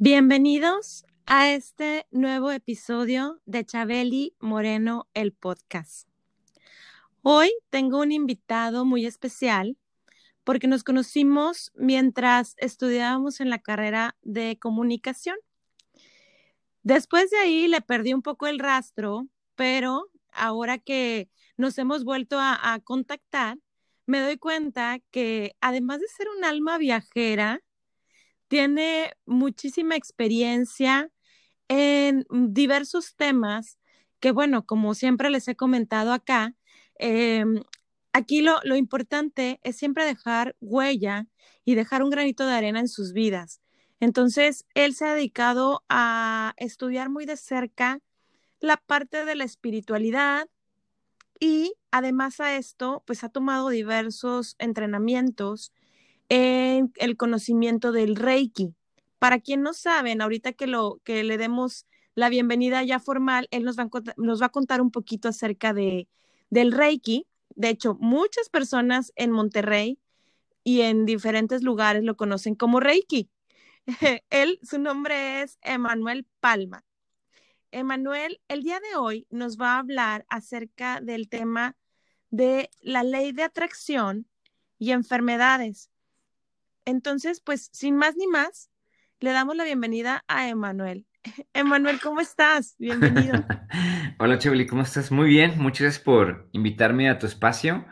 Bienvenidos a este nuevo episodio de Chabeli Moreno, el podcast. Hoy tengo un invitado muy especial porque nos conocimos mientras estudiábamos en la carrera de comunicación. Después de ahí le perdí un poco el rastro, pero ahora que nos hemos vuelto a, a contactar, me doy cuenta que además de ser un alma viajera, tiene muchísima experiencia en diversos temas que, bueno, como siempre les he comentado acá, em, aquí lo, lo importante es siempre dejar huella y dejar un granito de arena en sus vidas. Entonces, él se ha dedicado a estudiar muy de cerca la parte de la espiritualidad y además a esto, pues ha tomado diversos entrenamientos en el conocimiento del Reiki. Para quien no saben, ahorita que, lo, que le demos la bienvenida ya formal, él nos va, a, contar un poquito acerca de, del Reiki. De hecho, muchas personas en Monterrey y en diferentes lugares lo conocen como Reiki. él, su nombre es Emanuel Palma. Emanuel, el día de hoy nos va a hablar acerca del tema de la ley de atracción y enfermedades. Entonces, pues sin más ni más, le damos la bienvenida a Emanuel. Emanuel, ¿cómo estás? Bienvenido. Hola, Chevely, ¿cómo estás? Muy bien, muchas gracias por invitarme a tu espacio.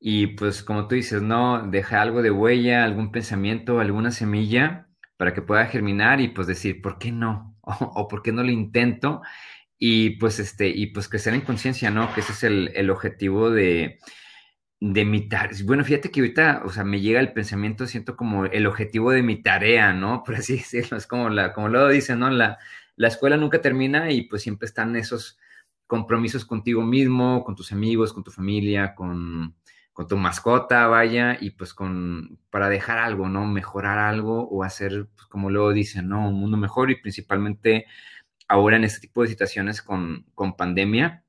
Y pues como tú dices, ¿no? Deja algo de huella, algún pensamiento, alguna semilla para que pueda germinar y pues decir, ¿por qué no? O, ¿por qué no lo intento? Y pues este, y pues crecer en conciencia, ¿no? Que ese es el objetivo de, de mi tarea. Bueno, fíjate que ahorita, o sea, me llega el pensamiento, siento como el objetivo de mi tarea, ¿no? Por así decirlo, es como la, como luego dicen, ¿no? La, la escuela nunca termina y pues siempre están esos compromisos contigo mismo, con tus amigos, con tu familia, con, con tu mascota, vaya, y pues con, para dejar algo, ¿no? Mejorar algo o hacer, pues, como luego dicen, ¿no? Un mundo mejor y principalmente ahora en este tipo de situaciones con, con pandemia,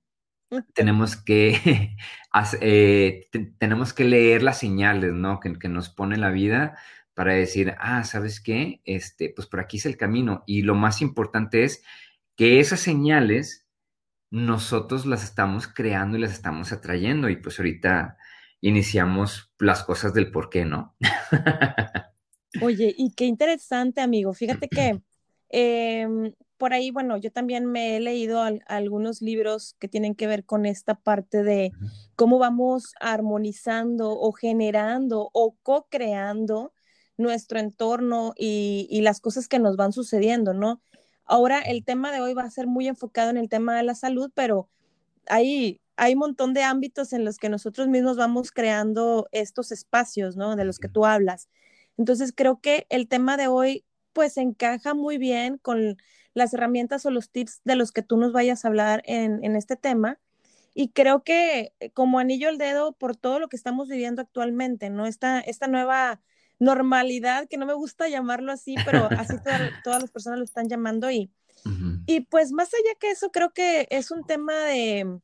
tenemos que, eh, tenemos que leer las señales, ¿no? Que, que, nos pone la vida para decir, ah, ¿sabes qué? Este, pues por aquí es el camino. Y lo más importante es que esas señales nosotros las estamos creando y las estamos atrayendo. Y pues ahorita iniciamos las cosas del por qué, ¿no? Oye, y qué interesante, amigo. Fíjate que eh, por ahí, bueno, yo también me he leído algunos libros que tienen que ver con esta parte de cómo vamos armonizando o generando o co-creando nuestro entorno y, y, las cosas que nos van sucediendo, ¿no? Ahora el tema de hoy va a ser muy enfocado en el tema de la salud, pero hay, hay un montón de ámbitos en los que nosotros mismos vamos creando estos espacios, ¿no? De los que tú hablas. Entonces creo que el tema de hoy pues encaja muy bien con las herramientas o los tips de los que tú nos vayas a hablar en, en este tema. Y creo que eh, como anillo al dedo por todo lo que estamos viviendo actualmente, ¿no? Esta, esta nueva normalidad, que no me gusta llamarlo así, pero así todas las personas lo están llamando. Y, y pues más allá que eso, creo que es un tema de,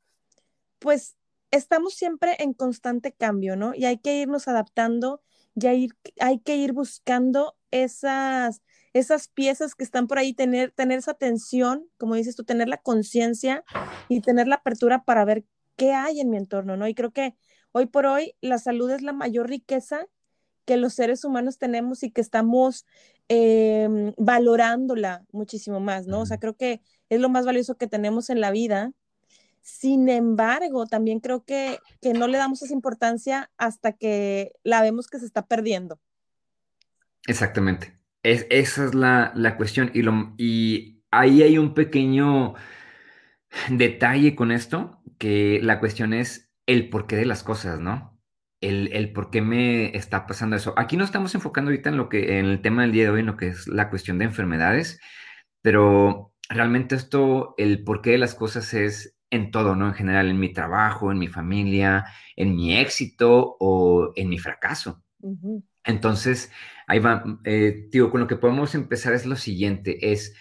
pues estamos siempre en constante cambio, ¿no? Y hay que irnos adaptando, y hay, hay que ir buscando esas esas piezas que están por ahí, tener, tener esa atención, como dices tú, tener la conciencia y tener la apertura para ver qué hay en mi entorno, ¿no? Y creo que hoy por hoy la salud es la mayor riqueza que los seres humanos tenemos y que estamos em, valorándola muchísimo más, ¿no? O sea, creo que es lo más valioso que tenemos en la vida. Sin embargo, también creo que, que no le damos esa importancia hasta que la vemos que se está perdiendo. Exactamente. Es, esa es la, la cuestión. Y, lo, y ahí hay un pequeño detalle con esto, que la cuestión es el porqué de las cosas, ¿no? El, el, por qué me está pasando eso. Aquí no estamos enfocando ahorita en lo que, en el tema del día de hoy, en lo que es la cuestión de enfermedades, pero realmente esto, el porqué de las cosas es en todo, ¿no? En general, en mi trabajo, en mi familia, en mi éxito o en mi fracaso. Entonces, ahí va, eh, digo, con lo que podemos empezar es lo siguiente, es,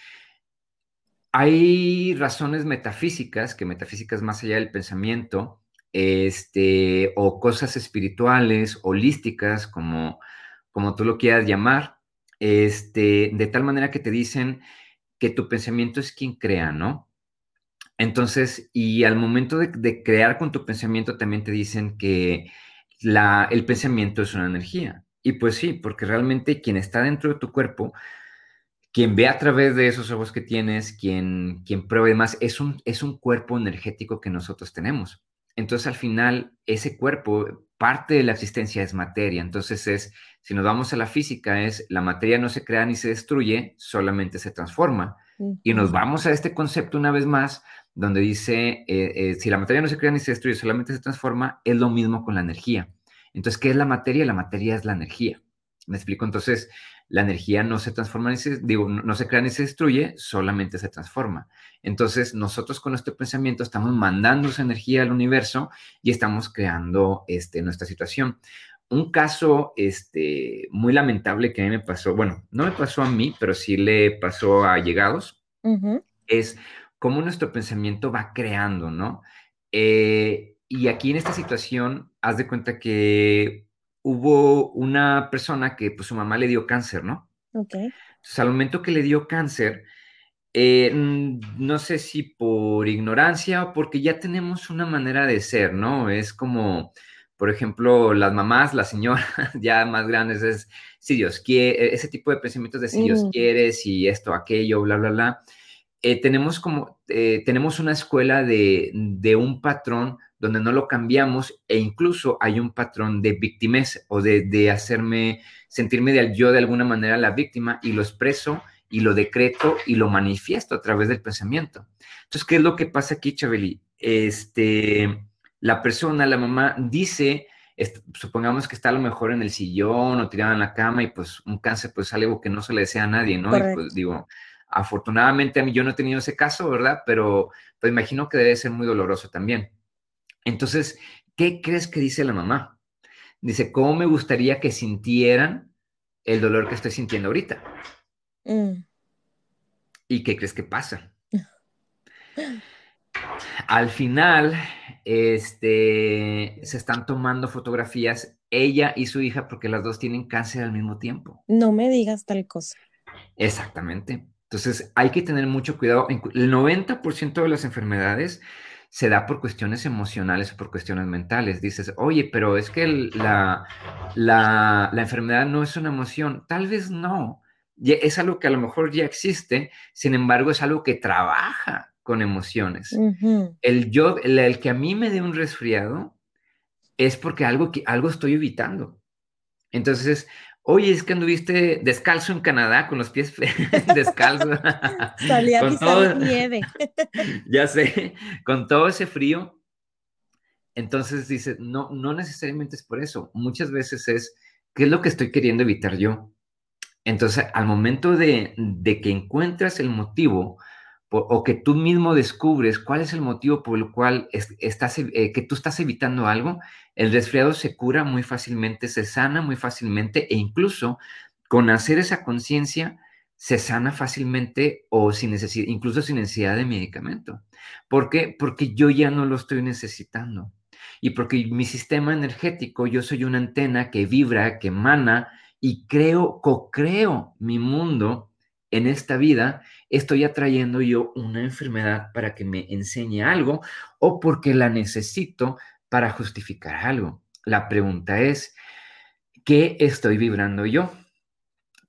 hay razones metafísicas, que metafísicas más allá del pensamiento, este, o cosas espirituales, holísticas, como, como tú lo quieras llamar, este, de tal manera que te dicen que tu pensamiento es quien crea, ¿no? Entonces, y al momento de, crear con tu pensamiento también te dicen que la, el pensamiento es una energía. Y pues sí, porque realmente quien está dentro de tu cuerpo, quien ve a través de esos ojos que tienes, quien, quien prueba y demás, es un, es un cuerpo energético que nosotros tenemos. Entonces, al final, ese cuerpo, parte de la existencia es materia. Entonces, es, si nos vamos a la física, es la materia no se crea ni se destruye, solamente se transforma. Y nos vamos a este concepto una vez más, donde dice, eh, eh, si la materia no se crea ni se destruye, solamente se transforma, es lo mismo con la energía. Entonces, ¿qué es la materia? La materia es la energía. ¿Me explico? Entonces, la energía no se transforma, ni se, digo, no se crea ni se destruye, solamente se transforma. Entonces, nosotros con nuestro pensamiento estamos mandando esa energía al universo y estamos creando este, nuestra situación. Un caso este, muy lamentable que a mí me pasó, bueno, no me pasó a mí, pero sí le pasó a llegados, es cómo nuestro pensamiento va creando, ¿no? Eh, y aquí en esta situación, haz de cuenta que hubo una persona que pues su mamá le dio cáncer, ¿no? Ok. Entonces, al momento que le dio cáncer, eh, no sé si por ignorancia o porque ya tenemos una manera de ser, ¿no? Es como, por ejemplo, las mamás, las señoras ya más grandes, es si Dios quiere, ese tipo de pensamientos de si Dios mm. quiere, si esto, aquello, bla, bla, bla. Eh, tenemos como, eh, tenemos una escuela de, de un patrón donde no lo cambiamos e incluso hay un patrón de victimez o de, hacerme sentirme de, yo de alguna manera la víctima y lo expreso y lo decreto y lo manifiesto a través del pensamiento. Entonces, ¿qué es lo que pasa aquí, Chabeli? Este, la persona, la mamá, dice, supongamos que está a lo mejor en el sillón o tirada en la cama y pues un cáncer pues algo que no se le desea a nadie, ¿no? Y pues digo, afortunadamente a mí yo no he tenido ese caso, ¿verdad? Pero pues imagino que debe ser muy doloroso también. Entonces, ¿qué crees que dice la mamá? Dice, ¿cómo me gustaría que sintieran el dolor que estoy sintiendo ahorita? Mm. ¿Y qué crees que pasa? Al final, este, se están tomando fotografías ella y su hija porque las dos tienen cáncer al mismo tiempo. No me digas tal cosa. Exactamente. Entonces, hay que tener mucho cuidado. El 90% de las enfermedades se da por cuestiones emocionales o por cuestiones mentales. Dices, oye, pero es que la, la, enfermedad no es una emoción. Tal vez no. Es algo que a lo mejor ya existe, sin embargo, es algo que trabaja con emociones. El yo, el, que a mí me dé un resfriado es porque algo, que, algo estoy evitando. Entonces, Oye, es que anduviste descalzo en Canadá con los pies descalzos. Salía con todo... nieve. ya sé, con todo ese frío. Entonces dice, no, no necesariamente es por eso. Muchas veces es, ¿qué es lo que estoy queriendo evitar yo? Entonces, al momento de, de que encuentras el motivo o que tú mismo descubres cuál es el motivo por el cual estás, eh, que tú estás evitando algo, el resfriado se cura muy fácilmente, se sana muy fácilmente e incluso con hacer esa conciencia se sana fácilmente o sin necesidad, incluso sin necesidad de medicamento. ¿Por qué? Porque yo ya no lo estoy necesitando. Y porque mi sistema energético, yo soy una antena que vibra, que emana y creo, co-creo mi mundo en esta vida estoy atrayendo yo una enfermedad para que me enseñe algo o porque la necesito para justificar algo. La pregunta es, ¿qué estoy vibrando yo?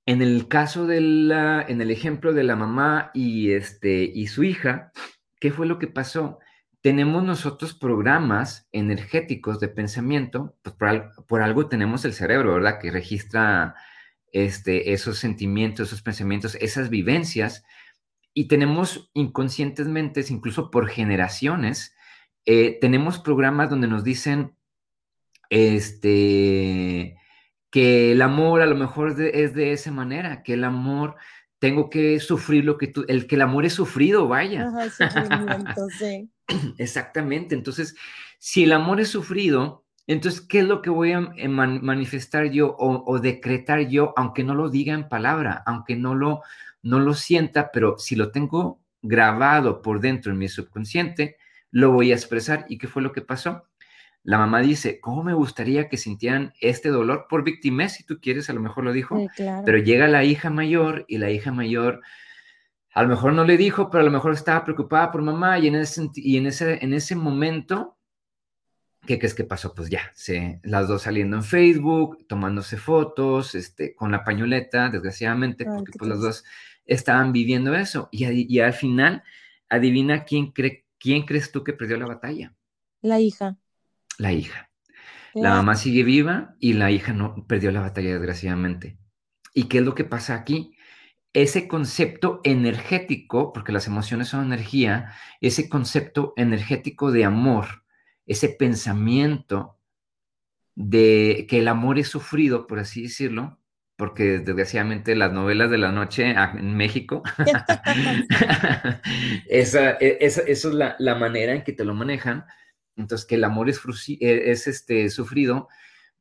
En el caso de la, en el ejemplo de la mamá y, este, y su hija, ¿qué fue lo que pasó? Tenemos nosotros programas energéticos de pensamiento, pues por, por algo tenemos el cerebro, ¿verdad? Que registra este, esos sentimientos, esos pensamientos, esas vivencias, y tenemos inconscientemente, incluso por generaciones, eh, tenemos programas donde nos dicen, este, que el amor a lo mejor es de, esa manera, que el amor tengo que sufrir lo que tú, el que el amor es sufrido, vaya. Exactamente, entonces, si el amor es sufrido, entonces, ¿qué es lo que voy a eh, manifestar yo o, decretar yo, aunque no lo diga en palabra, aunque no lo, no lo sienta, pero si lo tengo grabado por dentro en mi subconsciente, lo voy a expresar. ¿Y qué fue lo que pasó? La mamá dice, ¿cómo me gustaría que sintieran este dolor por víctima? Si tú quieres, a lo mejor lo dijo, pero llega la hija mayor y la hija mayor a lo mejor no le dijo, pero a lo mejor estaba preocupada por mamá y en ese, y en ese, en ese momento, ¿qué crees que pasó? Pues ya, se, las dos saliendo en Facebook, tomándose fotos, este, con la pañoleta, desgraciadamente, porque pues las dos estaban viviendo eso. Y, y al final, adivina quién, cree, quién crees tú que perdió la batalla. La hija la hija. La mamá sigue viva y la hija no perdió la batalla, desgraciadamente. ¿Y qué es lo que pasa aquí? Ese concepto energético, porque las emociones son energía, ese concepto energético de amor, ese pensamiento de que el amor es sufrido, por así decirlo, porque desgraciadamente las novelas de la noche en México, esa, e, esa, es la, la, manera en que te lo manejan, entonces, que el amor es, e-, es este, sufrido,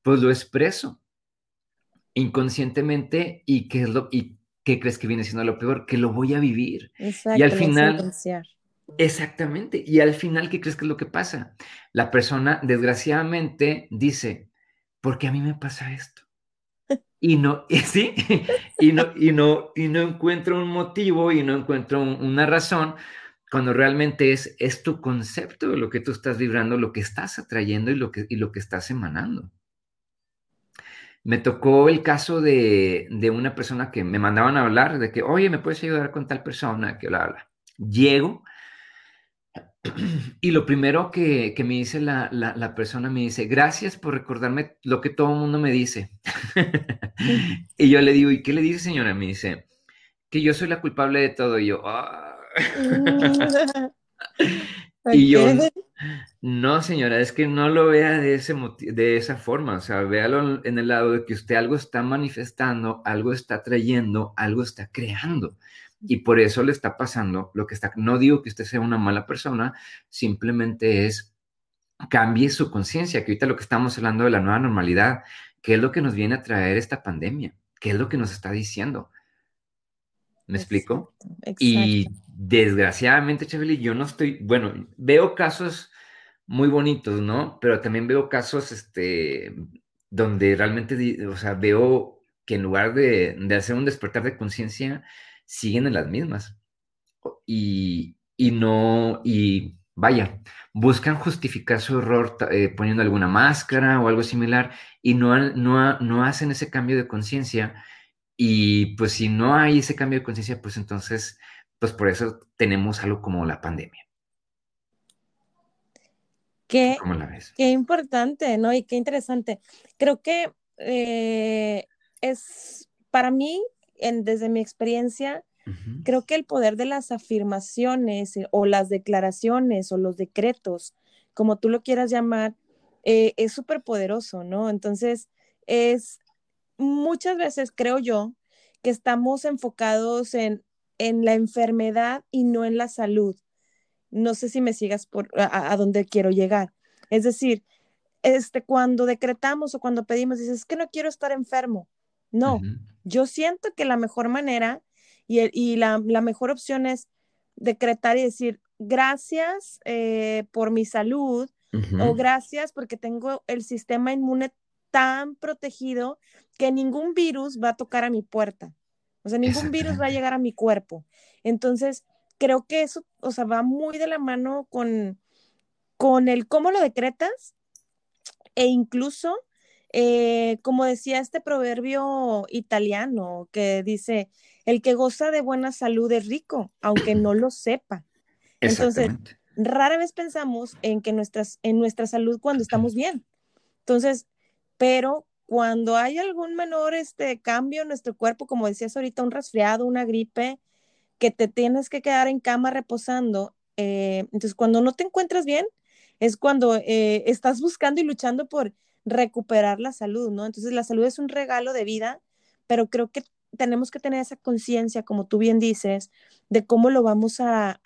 pues lo expreso inconscientemente y qué es lo y qué crees que viene siendo lo peor, que lo voy a vivir. y al final Exactamente. Y al final, ¿qué crees que es lo que pasa? La persona, desgraciadamente, dice, ¿por qué a mí me pasa esto? Y no, ¿sí? Y no, y no, y no encuentro un motivo y no encuentro una razón cuando realmente es, es tu concepto de lo que tú estás vibrando, lo que estás atrayendo y lo que, y lo que estás emanando. Me tocó el caso de, una persona que me mandaban a hablar de que, oye, ¿me puedes ayudar con tal persona? Que bla, bla. Llego y lo primero que, me dice la, la, persona me dice, gracias por recordarme lo que todo el mundo me dice. y yo le digo, ¿y qué le dice señora? Me dice, que yo soy la culpable de todo. Y yo, ah y yo, no señora, es que no lo vea de, ese de esa forma, o sea, véalo en el lado de que usted algo está manifestando, algo está trayendo, algo está creando. Y por eso le está pasando lo que está. No digo que usted sea una mala persona, simplemente es cambie su conciencia, que ahorita lo que estamos hablando de la nueva normalidad, ¿qué es lo que nos viene a traer esta pandemia? ¿Qué es lo que nos está diciendo? ¿Me explico? Y desgraciadamente, Chabeli, yo no estoy, bueno, veo casos muy bonitos, ¿no? Pero también veo casos, este, donde realmente, o sea, veo que en lugar de, hacer un despertar de conciencia, siguen en las mismas. Y, no, y vaya, buscan justificar su error eh, poniendo alguna máscara o algo similar y no, no, no hacen ese cambio de conciencia y pues si no hay ese cambio de conciencia, pues entonces, pues por eso tenemos algo como la pandemia. Qué, ¿Cómo la ves? Qué importante, ¿no? Y qué interesante. Creo que eh, es, para mí, en, desde mi experiencia, creo que el poder de las afirmaciones eh, o las declaraciones o los decretos, como tú lo quieras llamar, eh, es súper poderoso, ¿no? Entonces, es muchas veces creo yo que estamos enfocados en, en la enfermedad y no en la salud. No sé si me sigas por a, dónde quiero llegar. Es decir, este, cuando decretamos o cuando pedimos, dices, es que no quiero estar enfermo. No, yo siento que la mejor manera y, y la, la, mejor opción es decretar y decir, gracias eh, por mi salud o gracias porque tengo el sistema inmune tan protegido que ningún virus va a tocar a mi puerta. O sea, ningún virus va a llegar a mi cuerpo. Entonces, creo que eso, o sea, va muy de la mano con, con el cómo lo decretas e incluso, eh, como decía este proverbio italiano que dice, el que goza de buena salud es rico, aunque no lo sepa. Entonces, rara vez pensamos en que nuestras, en nuestra salud cuando estamos bien. Entonces, pero cuando hay algún menor este, cambio en nuestro cuerpo, como decías ahorita, un resfriado, una gripe, que te tienes que quedar en cama reposando, eh, entonces cuando no te encuentras bien, es cuando eh, estás buscando y luchando por recuperar la salud, ¿no? Entonces la salud es un regalo de vida, pero creo que tenemos que tener esa conciencia, como tú bien dices, de cómo lo vamos a,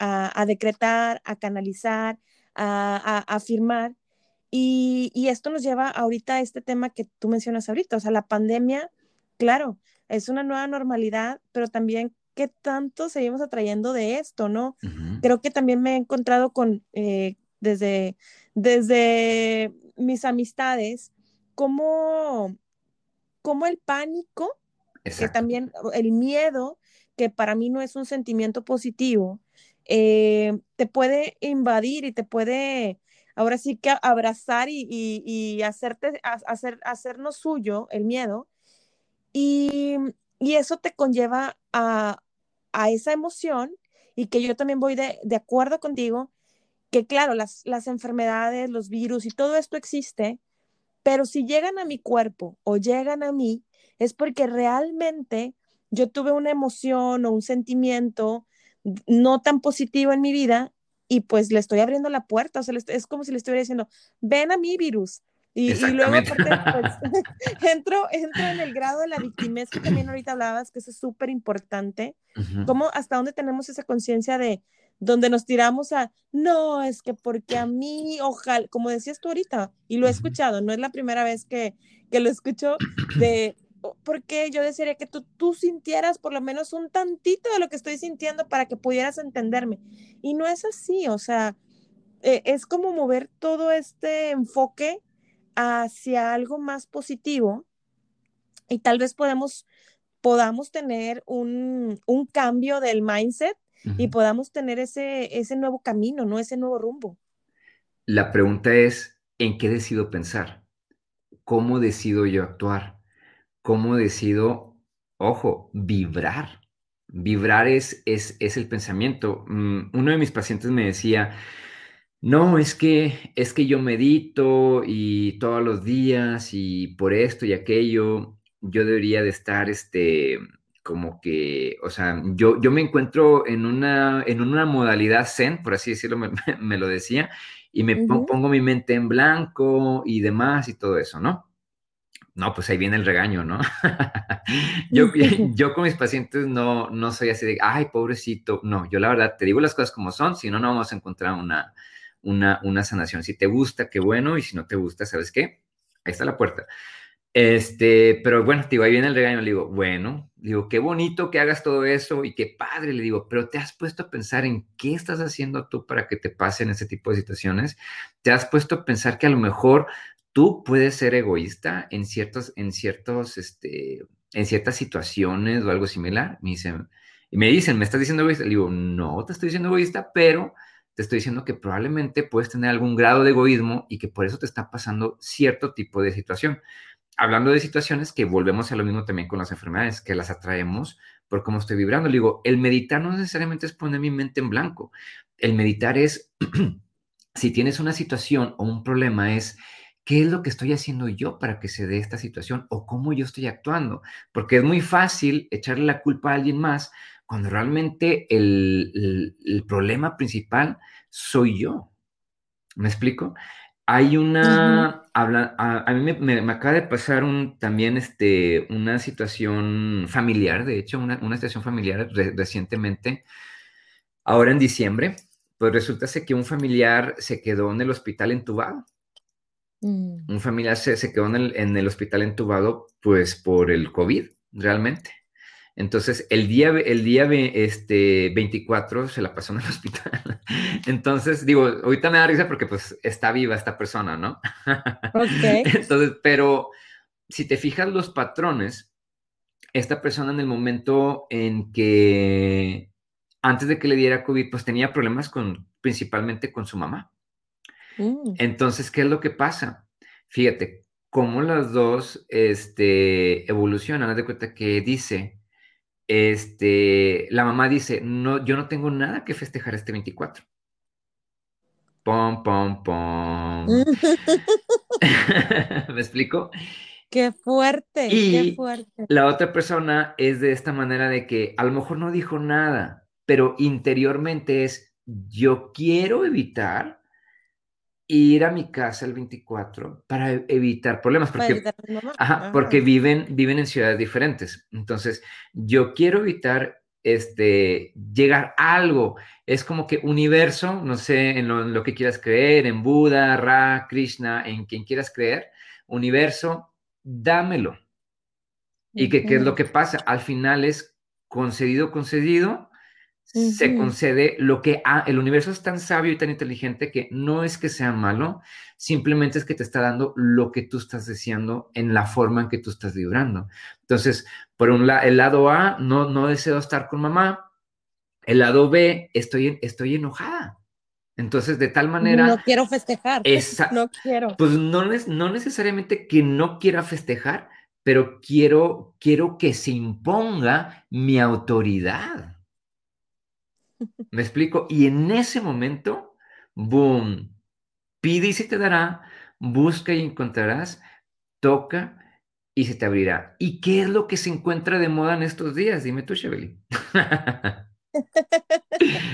decretar, a canalizar, a, afirmar. Y, y, esto nos lleva ahorita a este tema que tú mencionas ahorita, o sea, la pandemia, claro, es una nueva normalidad, pero también qué tanto seguimos atrayendo de esto, ¿no? Creo que también me he encontrado con, eh, desde, desde mis amistades, como, como el pánico, que también el miedo, que para mí no es un sentimiento positivo, eh, te puede invadir y te puede, ahora sí que abrazar y, y, hacerte, hacer, hacernos suyo el miedo. Y, y eso te conlleva a, a, esa emoción y que yo también voy de, de acuerdo contigo, que claro, las, las enfermedades, los virus y todo esto existe, pero si llegan a mi cuerpo o llegan a mí, es porque realmente yo tuve una emoción o un sentimiento no tan positivo en mi vida y pues le estoy abriendo la puerta, o sea, es como si le estuviera diciendo, ven a mí virus. Y, luego aparte, pues, entro, entro en el grado de la victimez que también ahorita hablabas, que eso es súper importante, como hasta dónde tenemos esa conciencia de, donde nos tiramos a, no, es que porque a mí, ojalá, como decías tú ahorita, y lo he escuchado, no es la primera vez que, que lo escucho, de, porque yo desearía que tú, tú sintieras por lo menos un tantito de lo que estoy sintiendo para que pudieras entenderme. Y no es así, o sea, e, es como mover todo este enfoque hacia algo más positivo y tal vez podemos, podamos tener un, un cambio del mindset y podamos tener ese, ese nuevo camino, ¿no? Ese nuevo rumbo. La pregunta es, ¿en qué decido pensar? ¿Cómo decido yo actuar? ¿Cómo decido, ojo, vibrar? Vibrar es, es, es el pensamiento. Mm, uno de mis pacientes me decía, no, es que, es que yo medito y todos los días y por esto y aquello, yo debería de estar, este, como que, o sea, yo, yo me encuentro en una, en una modalidad zen, por así decirlo, me, lo decía, y me pongo mi mente en blanco y demás y todo eso, ¿no? No, pues ahí viene el regaño, ¿no? yo, yo con mis pacientes no, no soy así de, ay, pobrecito, no, yo la verdad te digo las cosas como son, si no, no vamos a encontrar una, una, una sanación. Si te gusta, qué bueno, y si no te gusta, ¿sabes qué? Ahí está la puerta. Este, pero bueno, digo, ahí viene el regaño, le digo, bueno, digo, qué bonito que hagas todo eso y qué padre, le digo, pero ¿te has puesto a pensar en qué estás haciendo tú para que te pasen ese tipo de situaciones? ¿Te has puesto a pensar que a lo mejor tú puedes ser egoísta en ciertos, en ciertos, este, en ciertas situaciones o algo similar? Me dicen, y me dicen, ¿me estás diciendo egoísta? Le digo, no, te estoy diciendo egoísta, pero te estoy diciendo que probablemente puedes tener algún grado de egoísmo y que por eso te está pasando cierto tipo de situación hablando de situaciones que volvemos a lo mismo también con las enfermedades, que las atraemos por cómo estoy vibrando. Le digo, el meditar no necesariamente es poner mi mente en blanco. El meditar es, si tienes una situación o un problema, es qué es lo que estoy haciendo yo para que se dé esta situación o cómo yo estoy actuando. Porque es muy fácil echarle la culpa a alguien más cuando realmente el, el problema principal soy yo. ¿Me explico? Hay una, habla, a, mí me, acaba de pasar un, también este, una situación familiar, de hecho, una, una situación familiar recientemente, ahora en diciembre, pues resulta que un familiar se quedó en el hospital entubado. Mm. Un familiar se, se quedó en el, en el hospital entubado, pues por el COVID, realmente. Entonces, el día, el día este, 24 se la pasó en el hospital. Entonces, digo, ahorita me da risa porque pues está viva esta persona, ¿no? Ok. Entonces, pero si te fijas los patrones, esta persona en el momento en que, antes de que le diera COVID, pues tenía problemas con, principalmente con su mamá. Mm. Entonces, ¿qué es lo que pasa? Fíjate, cómo las dos este, evolucionan. Haz de cuenta que dice, este, la mamá dice, no, yo no tengo nada que festejar este 24. Pom, pom, pom. ¿Me explico? Qué fuerte, qué fuerte. La otra persona es de esta manera de que a lo mejor no dijo nada, pero interiormente es, yo quiero evitar ir a mi casa el 24 para e, evitar problemas, porque, porque viven, viven en ciudades diferentes. Entonces, yo quiero evitar este, llegar a algo. Es como que universo, no sé, en lo, que quieras creer, en Buda, Ra, Krishna, en quien quieras creer, universo, dámelo. Y que qué es lo que pasa. Al final es concedido, concedido, se concede lo que el universo es tan sabio y tan inteligente que no es que sea malo, simplemente es que te está dando lo que tú estás deseando en la forma en que tú estás vibrando. Entonces, por un lado, el lado A, no, no deseo estar con mamá, el lado B, estoy, estoy enojada. Entonces, de tal manera... No quiero festejar. no quiero. Pues no, no necesariamente que no quiera festejar, pero quiero, quiero que se imponga mi autoridad. ¿Me explico? Y en ese momento, boom, pide y se te dará, busca y encontrarás, toca y se te abrirá. ¿Y qué es lo que se encuentra de moda en estos días? Dime tú, Chevely.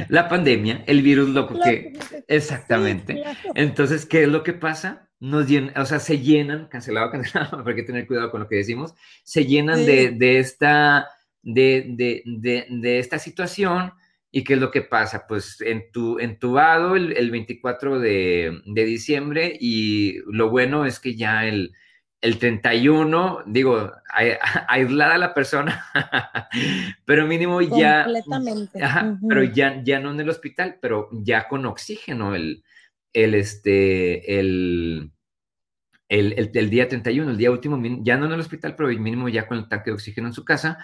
la pandemia, el virus loco que... Exactamente. Entonces, ¿qué es lo que pasa? Nos llenan, o sea, se llenan, cancelado, cancelado, hay que tener cuidado con lo que decimos, se llenan de, de, esta, de, de, de, esta situación ¿Y qué es lo que pasa? Pues entubado el, el 24 de, de, diciembre y lo bueno es que ya el, el 31, digo, aislada la persona, pero mínimo ya... Completamente. Pero ya, ya no en el hospital, pero ya con oxígeno el, el, este, el, el, el, día 31, el día último, ya no en el hospital, pero mínimo ya con el tanque de oxígeno en su casa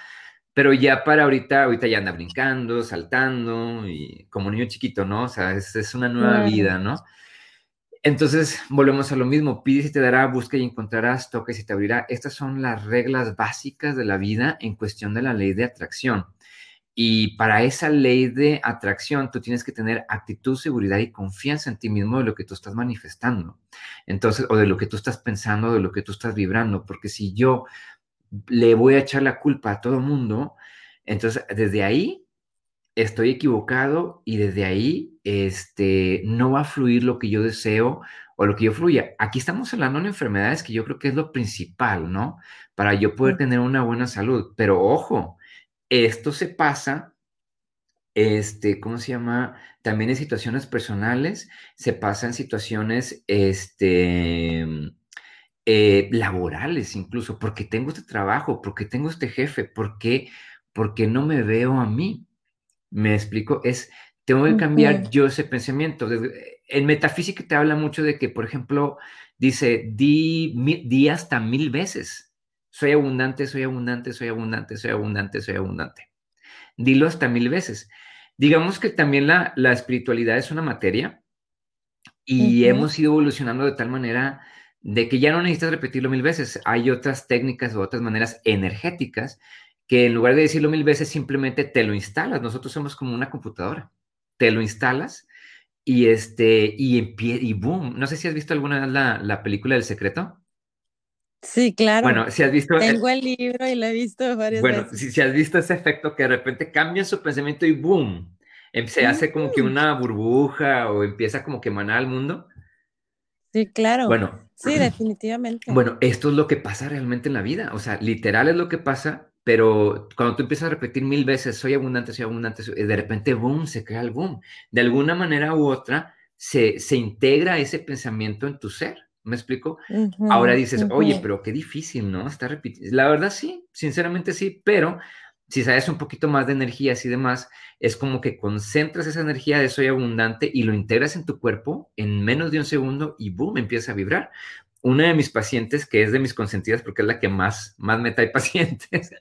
pero ya para ahorita, ahorita ya anda brincando, saltando, y como niño chiquito, ¿no? O sea, es, es una nueva vida, ¿no? Entonces, volvemos a lo mismo, pide y te dará, busca y encontrarás, toca y se te abrirá. Estas son las reglas básicas de la vida en cuestión de la ley de atracción. Y para esa ley de atracción, tú tienes que tener actitud, seguridad y confianza en ti mismo de lo que tú estás manifestando. Entonces, o de lo que tú estás pensando, de lo que tú estás vibrando. Porque si yo le voy a echar la culpa a todo mundo. Entonces, desde ahí estoy equivocado y desde ahí este, no va a fluir lo que yo deseo o lo que yo fluya. Aquí estamos hablando de enfermedades que yo creo que es lo principal, ¿no? Para yo poder tener una buena salud. Pero ojo, esto se pasa, este, ¿cómo se llama? También en situaciones personales, se pasa en situaciones, este, eh, laborales incluso, porque tengo este trabajo, porque tengo este jefe, porque, porque no me veo a mí. Me explico, es, tengo que cambiar yo ese pensamiento. En metafísica te habla mucho de que, por ejemplo, dice, di, di hasta mil veces. Soy abundante, soy abundante, soy abundante, soy abundante, soy abundante. Dilo hasta mil veces. Digamos que también la, la espiritualidad es una materia y hemos ido evolucionando de tal manera de que ya no necesitas repetirlo mil veces. Hay otras técnicas o otras maneras energéticas que en lugar de decirlo mil veces simplemente te lo instalas. Nosotros somos como una computadora. Te lo instalas y este y y boom. No sé si has visto alguna vez la, la película del secreto. Sí, claro. Bueno, si has visto. Tengo el, libro y lo he visto varias bueno, veces. Si, si, has visto ese efecto que de repente cambia su pensamiento y boom, em, se hace como que mm. una burbuja o empieza como que emanar al mundo. Sí, claro. Bueno. Sí, definitivamente. Bueno, esto es lo que pasa realmente en la vida. O sea, literal es lo que pasa, pero cuando tú empiezas a repetir mil veces, soy abundante, soy abundante, de repente, boom, se crea el boom. De alguna manera u otra, se, se integra ese pensamiento en tu ser. ¿Me explico? Ahora dices, oye, pero qué difícil, ¿no? Está repitiendo. La verdad sí, sinceramente sí, pero si sabes un poquito más de energías y demás, es como que concentras esa energía de soy abundante y lo integras en tu cuerpo en menos de un segundo y boom, empieza a vibrar. Una de mis pacientes, que es de mis consentidas porque es la que más, más me trae pacientes,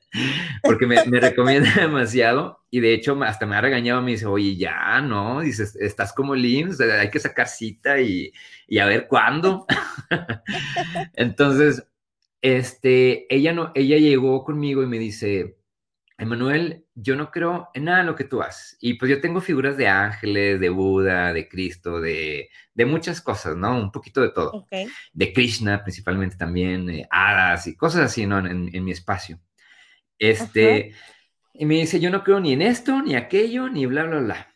porque me, recomienda demasiado y de hecho hasta me ha regañado, me dice, oye, ya, ¿no? Dices, estás como LIMS, hay que sacar cita y, y a ver cuándo. Entonces, este, ella, no, ella llegó conmigo y me dice, Emanuel, yo no creo en nada de lo que tú haces. Y pues yo tengo figuras de ángeles, de Buda, de Cristo, de, de muchas cosas, ¿no? Un poquito de todo. De Krishna principalmente también, eh, hadas y cosas así, ¿no? En, en mi espacio. Este, y me dice, yo no creo ni en esto, ni aquello, ni bla, bla, bla.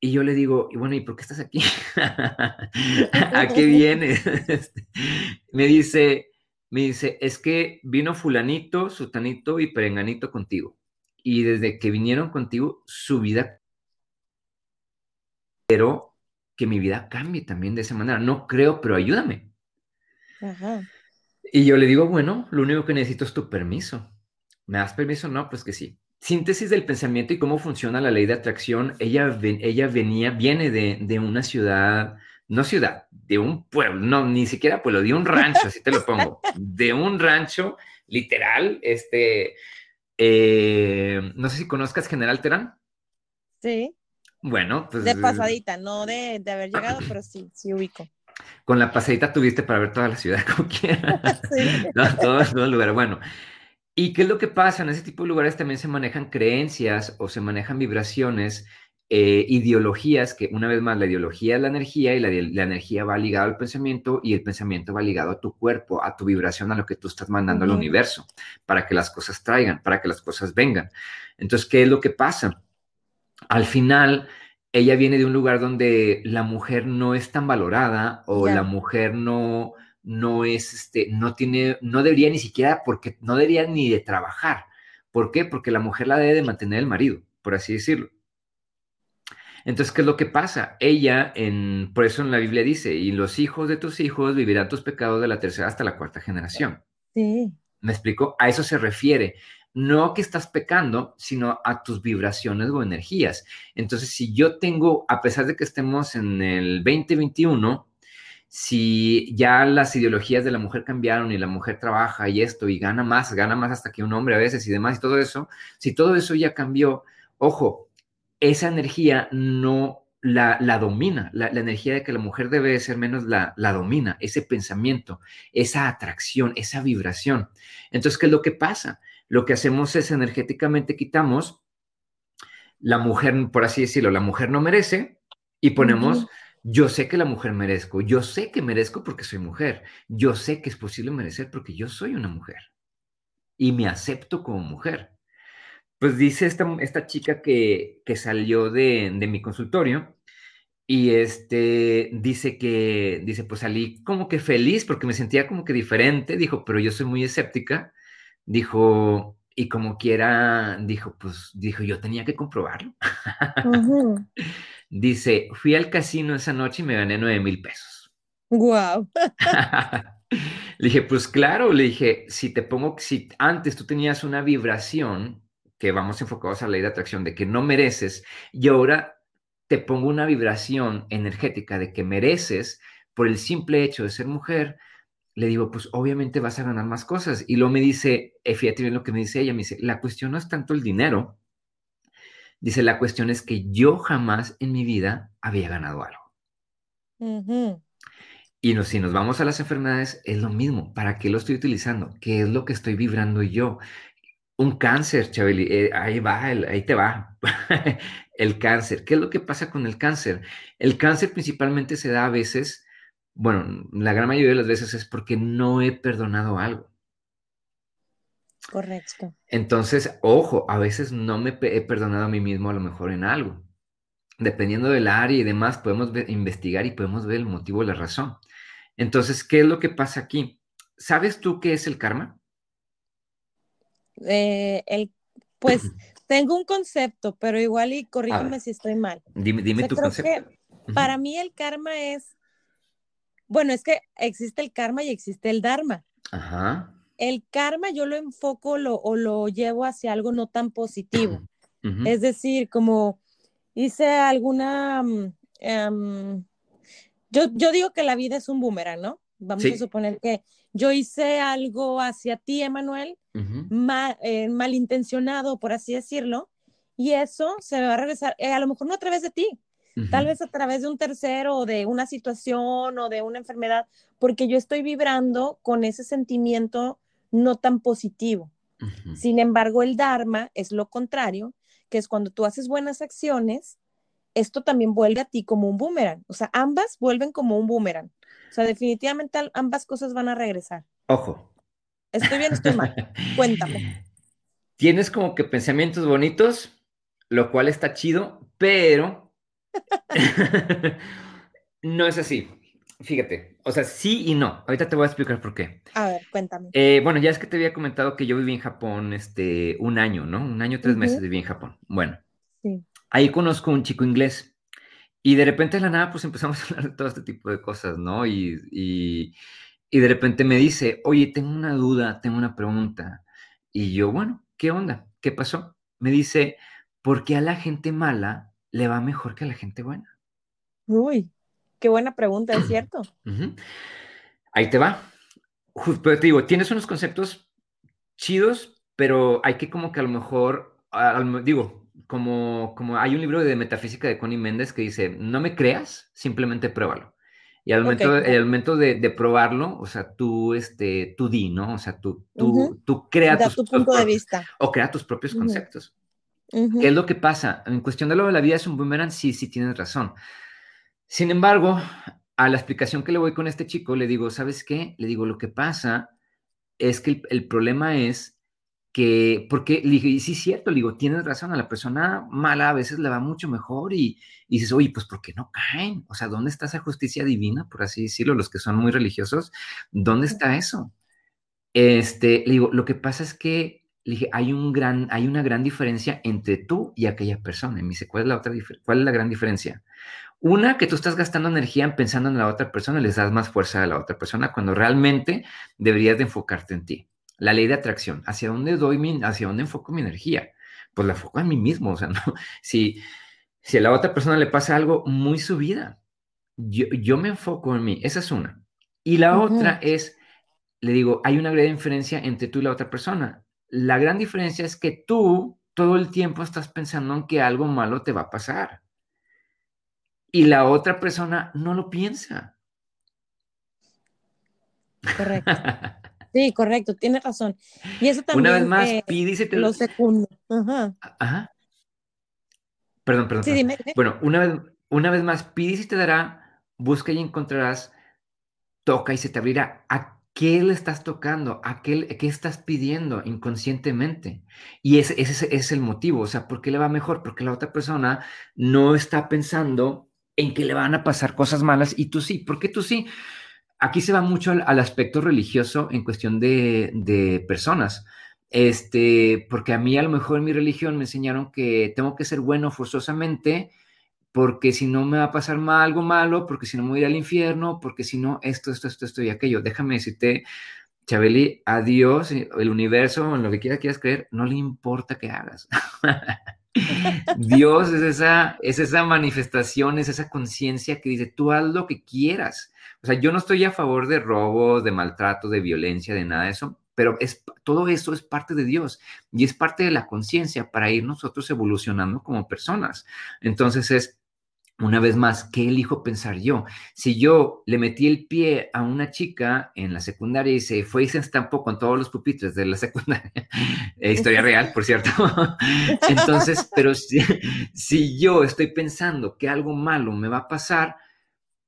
Y yo le digo, y bueno, ¿y por qué estás aquí? ¿A qué vienes? me dice, me dice, es que vino fulanito, sutanito y perenganito contigo. Y desde que vinieron contigo, su vida, pero que mi vida cambie también de esa manera. No creo, pero ayúdame. Y yo le digo, bueno, lo único que necesito es tu permiso. ¿Me das permiso? No, pues que sí. Síntesis del pensamiento y cómo funciona la ley de atracción. Ella, ella venía, viene de, de una ciudad, no ciudad, de un pueblo, no, ni siquiera pueblo, de un rancho, así te lo pongo, de un rancho, literal, este, eh, no sé si conozcas General Terán. Sí. Bueno, pues. De pasadita, no de, de haber llegado, pero sí, sí ubico. Con la pasadita tuviste para ver toda la ciudad como quieras. Sí. no, todo, todo el lugar. Bueno, ¿y qué es lo que pasa? En ese tipo de lugares también se manejan creencias o se manejan vibraciones eh, ideologías, que una vez más la ideología es la energía y la, la, energía va ligada al pensamiento y el pensamiento va ligado a tu cuerpo, a tu vibración, a lo que tú estás mandando al universo, para que las cosas traigan, para que las cosas vengan. Entonces, ¿qué es lo que pasa? Al final, ella viene de un lugar donde la mujer no es tan valorada o la mujer no, no es, este, no tiene, no debería ni siquiera, porque no debería ni de trabajar. ¿Por qué? Porque la mujer la debe de mantener el marido, por así decirlo. Entonces, ¿qué es lo que pasa? Ella, en, por eso en la Biblia dice, y los hijos de tus hijos vivirán tus pecados de la tercera hasta la cuarta generación. Sí. ¿Me explico? A eso se refiere. No que estás pecando, sino a tus vibraciones o energías. Entonces, si yo tengo, a pesar de que estemos en el 2021, si ya las ideologías de la mujer cambiaron y la mujer trabaja y esto y gana más, gana más hasta que un hombre a veces y demás y todo eso, si todo eso ya cambió, ojo, esa energía no la, la domina, la, energía de que la mujer debe ser menos la, la domina, ese pensamiento, esa atracción, esa vibración. Entonces, ¿qué es lo que pasa? Lo que hacemos es energéticamente quitamos la mujer, por así decirlo, la mujer no merece y ponemos, yo sé que la mujer merezco, yo sé que merezco porque soy mujer, yo sé que es posible merecer porque yo soy una mujer y me acepto como mujer. Pues dice esta, esta chica que, que salió de, de, mi consultorio y este dice que, dice, pues salí como que feliz porque me sentía como que diferente, dijo, pero yo soy muy escéptica, dijo, y como quiera, dijo, pues, dijo, yo tenía que comprobarlo. Dice, fui al casino esa noche y me gané nueve mil pesos. Wow. le dije, pues claro, le dije, si te pongo, si antes tú tenías una vibración que vamos enfocados a la ley de atracción, de que no mereces, y ahora te pongo una vibración energética de que mereces por el simple hecho de ser mujer, le digo, pues obviamente vas a ganar más cosas. Y luego me dice, eh, fíjate bien lo que me dice ella, me dice, la cuestión no es tanto el dinero, dice, la cuestión es que yo jamás en mi vida había ganado algo. Y si nos vamos a las enfermedades, es lo mismo. ¿Para qué lo estoy utilizando? ¿Qué es lo que estoy vibrando yo? Un cáncer, Chabeli, eh, ahí va, ahí te va. el cáncer. ¿Qué es lo que pasa con el cáncer? El cáncer principalmente se da a veces, bueno, la gran mayoría de las veces es porque no he perdonado algo. Correcto. Entonces, ojo, a veces no me he perdonado a mí mismo a lo mejor en algo. Dependiendo del área y demás, podemos investigar y podemos ver el motivo la razón. Entonces, ¿qué es lo que pasa aquí? ¿Sabes tú qué es el karma? Eh, el, pues tengo un concepto, pero igual y corrígeme si estoy mal. Dime, dime tu concepto. Para mí el karma es, bueno, es que existe el karma y existe el dharma. Ajá. El karma yo lo enfoco lo, o lo llevo hacia algo no tan positivo. Es decir, como hice alguna... Em, yo, yo digo que la vida es un boomerang, ¿no? Vamos a suponer que yo hice algo hacia ti, Emanuel, eh, malintencionado, por así decirlo, y eso se me va a regresar, eh, a lo mejor no a través de ti, tal vez a través de un tercero o de una situación o de una enfermedad, porque yo estoy vibrando con ese sentimiento no tan positivo. Sin embargo, el Dharma es lo contrario, que es cuando tú haces buenas acciones, esto también vuelve a ti como un boomerang. O sea, ambas vuelven como un boomerang. O sea, definitivamente ambas cosas van a regresar. Ojo. Estoy bien, estoy mal. Cuéntame. Tienes como que pensamientos bonitos, lo cual está chido, pero no es así. Fíjate, o sea, sí y no. Ahorita te voy a explicar por qué. A ver, cuéntame. Eh, bueno, ya es que te había comentado que yo viví en Japón este, un año, ¿no? Un año, tres meses viví en Japón. Bueno, sí. ahí conozco un chico inglés y de repente de la nada pues empezamos a hablar de todo este tipo de cosas, ¿no? Y, y, y de repente me dice, oye, tengo una duda, tengo una pregunta. Y yo, bueno, ¿qué onda? ¿Qué pasó? Me dice, ¿por qué a la gente mala le va mejor que a la gente buena? Uy, qué buena pregunta, es cierto. Ahí te va. Pero te digo, tienes unos conceptos chidos, pero hay que como que a lo mejor, digo, como, como hay un libro de metafísica de Connie Méndez que dice, no me creas, simplemente pruébalo. Y al momento, el momento de, probarlo, o sea, tú, este, tú di, ¿no? O sea, tú, tú, tú crea tus, tu punto de vista. O crea tus propios conceptos. ¿Qué es lo que pasa? En cuestión de lo de la vida es un boomerang, sí, sí tienes razón. Sin embargo, a la explicación que le voy con este chico, le digo, ¿sabes qué? Le digo, lo que pasa es que el problema es que, porque le dije, y sí es cierto, le digo, tienes razón, a la persona mala a veces le va mucho mejor y, y dices, oye, pues ¿por qué no caen? O sea, ¿dónde está esa justicia divina, por así decirlo, los que son muy religiosos? ¿Dónde está eso? Este, le digo, lo que pasa es que, le dije, hay, un gran, hay una gran diferencia entre tú y aquella persona. Y me dice, ¿cuál es la otra cuál es la gran diferencia? Una, que tú estás gastando energía pensando en la otra persona, les das más fuerza a la otra persona cuando realmente deberías de enfocarte en ti. La ley de atracción. ¿Hacia dónde doy mi, hacia dónde enfoco mi energía? Pues la enfoco en mí mismo. O sea, no, si, si a la otra persona le pasa algo muy subida, yo, yo me enfoco en mí. Esa es una. Y la otra es, le digo, hay una gran diferencia entre tú y la otra persona. La gran diferencia es que tú todo el tiempo estás pensando en que algo malo te va a pasar. Y la otra persona no lo piensa. Correcto. Sí, correcto, tienes razón. Y eso también. Una vez más, eh, te Lo segundo. Ajá. Ajá. Perdón, perdón. Sí, Dime, Bueno, una vez, una vez más, pide y te dará, busca y encontrarás, toca y se te abrirá. ¿A qué le estás tocando? ¿A qué, qué estás pidiendo inconscientemente? Y ese, ese, es el motivo. O sea, ¿por qué le va mejor? Porque la otra persona no está pensando en que le van a pasar cosas malas y tú sí. ¿Por qué tú sí? Aquí se va mucho al, aspecto religioso en cuestión de, personas. Este, porque a mí a lo mejor en mi religión me enseñaron que tengo que ser bueno forzosamente, porque si no me va a pasar mal, algo malo, porque si no me voy a ir al infierno, porque si no, esto, esto, esto, esto y aquello. Déjame decirte, Chabeli, a Dios, el universo, en lo que quieras quieras creer, no le importa que hagas. Dios es esa, es esa manifestación, es esa conciencia que dice, tú haz lo que quieras. O sea, yo no estoy a favor de robos, de maltrato, de violencia, de nada de eso, pero es, todo eso es parte de Dios y es parte de la conciencia para ir nosotros evolucionando como personas. Entonces es, una vez más, ¿qué elijo pensar yo? Si yo le metí el pie a una chica en la secundaria y se fue y se estampó con todos los pupitres de la secundaria, eh, historia real, por cierto. Entonces, pero si, si, yo estoy pensando que algo malo me va a pasar,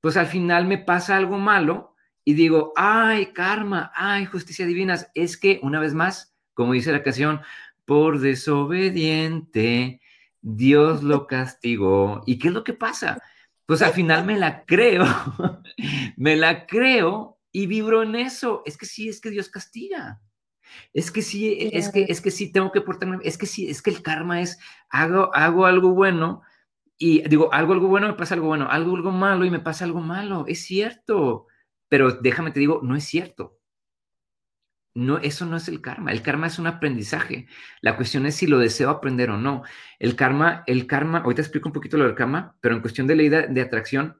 pues al final me pasa algo malo y digo, ay, karma, ay, justicia divina. Es que, una vez más, como dice la canción, por desobediente Dios lo castigó. ¿Y qué es lo que pasa? Pues al final me la creo, me la creo y vibro en eso. Es que sí, es que Dios castiga. Es que sí, es que, es que sí tengo que portarme, es que sí, es que el karma es, hago, hago algo bueno y digo, algo, algo bueno me pasa algo bueno, algo, algo malo y me pasa algo malo. Es cierto, pero déjame te digo, no es cierto. No, eso no es el karma. El karma es un aprendizaje. La cuestión es si lo deseo aprender o no. El karma, el karma, ahorita explico un poquito lo del karma, pero en cuestión de ley de, atracción,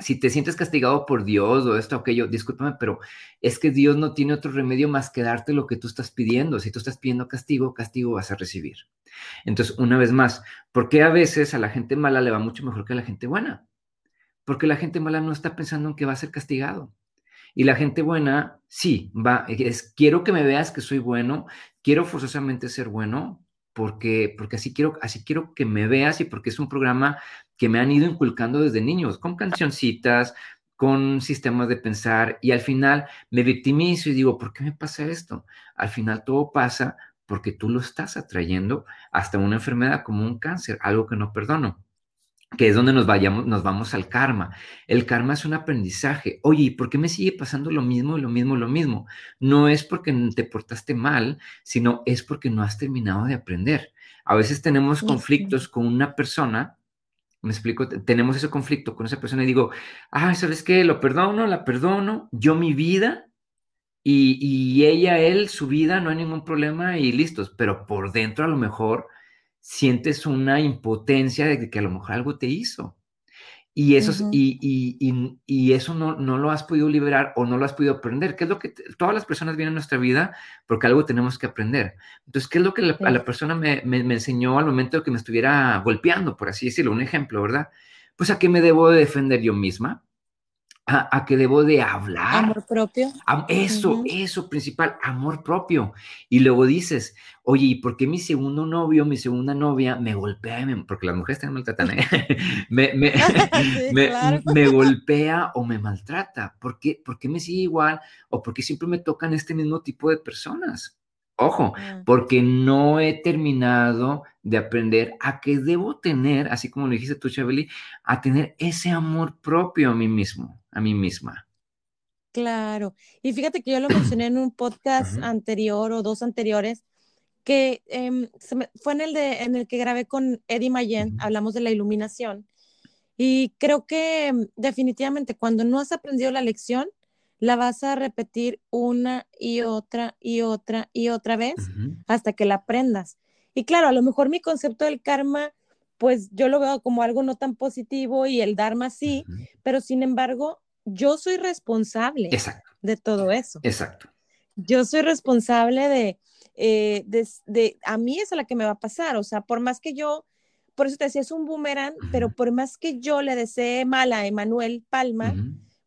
si te sientes castigado por Dios o esto o aquello, discúlpame, pero es que Dios no tiene otro remedio más que darte lo que tú estás pidiendo. Si tú estás pidiendo castigo, castigo vas a recibir. Entonces, una vez más, ¿por qué a veces a la gente mala le va mucho mejor que a la gente buena? Porque la gente mala no está pensando en que va a ser castigado. Y la gente buena, sí, va, es, quiero que me veas que soy bueno, quiero forzosamente ser bueno, porque, porque así, quiero, así quiero que me veas y porque es un programa que me han ido inculcando desde niños, con cancioncitas, con sistemas de pensar, y al final me victimizo y digo, ¿por qué me pasa esto? Al final todo pasa porque tú lo estás atrayendo hasta una enfermedad como un cáncer, algo que no perdono. que es donde nos, vayamos, nos vamos al karma. El karma es un aprendizaje. Oye, ¿por qué me sigue pasando lo mismo, lo mismo, lo mismo? No es porque te portaste mal, sino es porque no has terminado de aprender. A veces tenemos conflictos con una persona, me explico, tenemos ese conflicto con esa persona y digo, ah, ¿sabes qué? Lo perdono, la perdono, yo mi vida y, y ella, él, su vida, no hay ningún problema y listos, pero por dentro a lo mejor sientes una impotencia de que a lo mejor algo te hizo. Y eso, y, y, y, eso no, no, lo has podido liberar o no lo has podido aprender. ¿Qué es lo que todas las personas vienen a nuestra vida porque algo tenemos que aprender? Entonces, ¿qué es lo que la, la persona me, me, me, enseñó al momento que me estuviera golpeando, por así decirlo? Un ejemplo, ¿verdad? Pues a qué me debo de defender yo misma, a, que debo de hablar. Amor propio. eso, eso principal, amor propio. Y luego dices, oye, ¿y por qué mi segundo novio, mi segunda novia me golpea? Porque las mujeres también maltratan, ¿eh? me, me, me, golpea o me maltrata. ¿Por qué, ¿Por qué me sigue igual? ¿O por qué siempre me tocan este mismo tipo de personas? Ojo, ah. porque no he terminado de aprender a que debo tener, así como lo dijiste tú, Chabeli, a tener ese amor propio a mí mismo, a mí misma. Claro. Y fíjate que yo lo mencioné en un podcast anterior o dos anteriores, que em, fue en el, de, en el que grabé con Eddie Mayen, hablamos de la iluminación. Y creo que em, definitivamente cuando no has aprendido la lección, la vas a repetir una y otra y otra y otra vez hasta que la aprendas. Y claro, a lo mejor mi concepto del karma, pues yo lo veo como algo no tan positivo y el dharma sí, pero sin embargo, yo soy responsable de todo eso. Exacto. Yo soy responsable eh, de, de, a mí es a la que me va a pasar, o sea, por más que yo, por eso te decía, es un boomerang, pero por más que yo le desee mal a Emanuel Palma,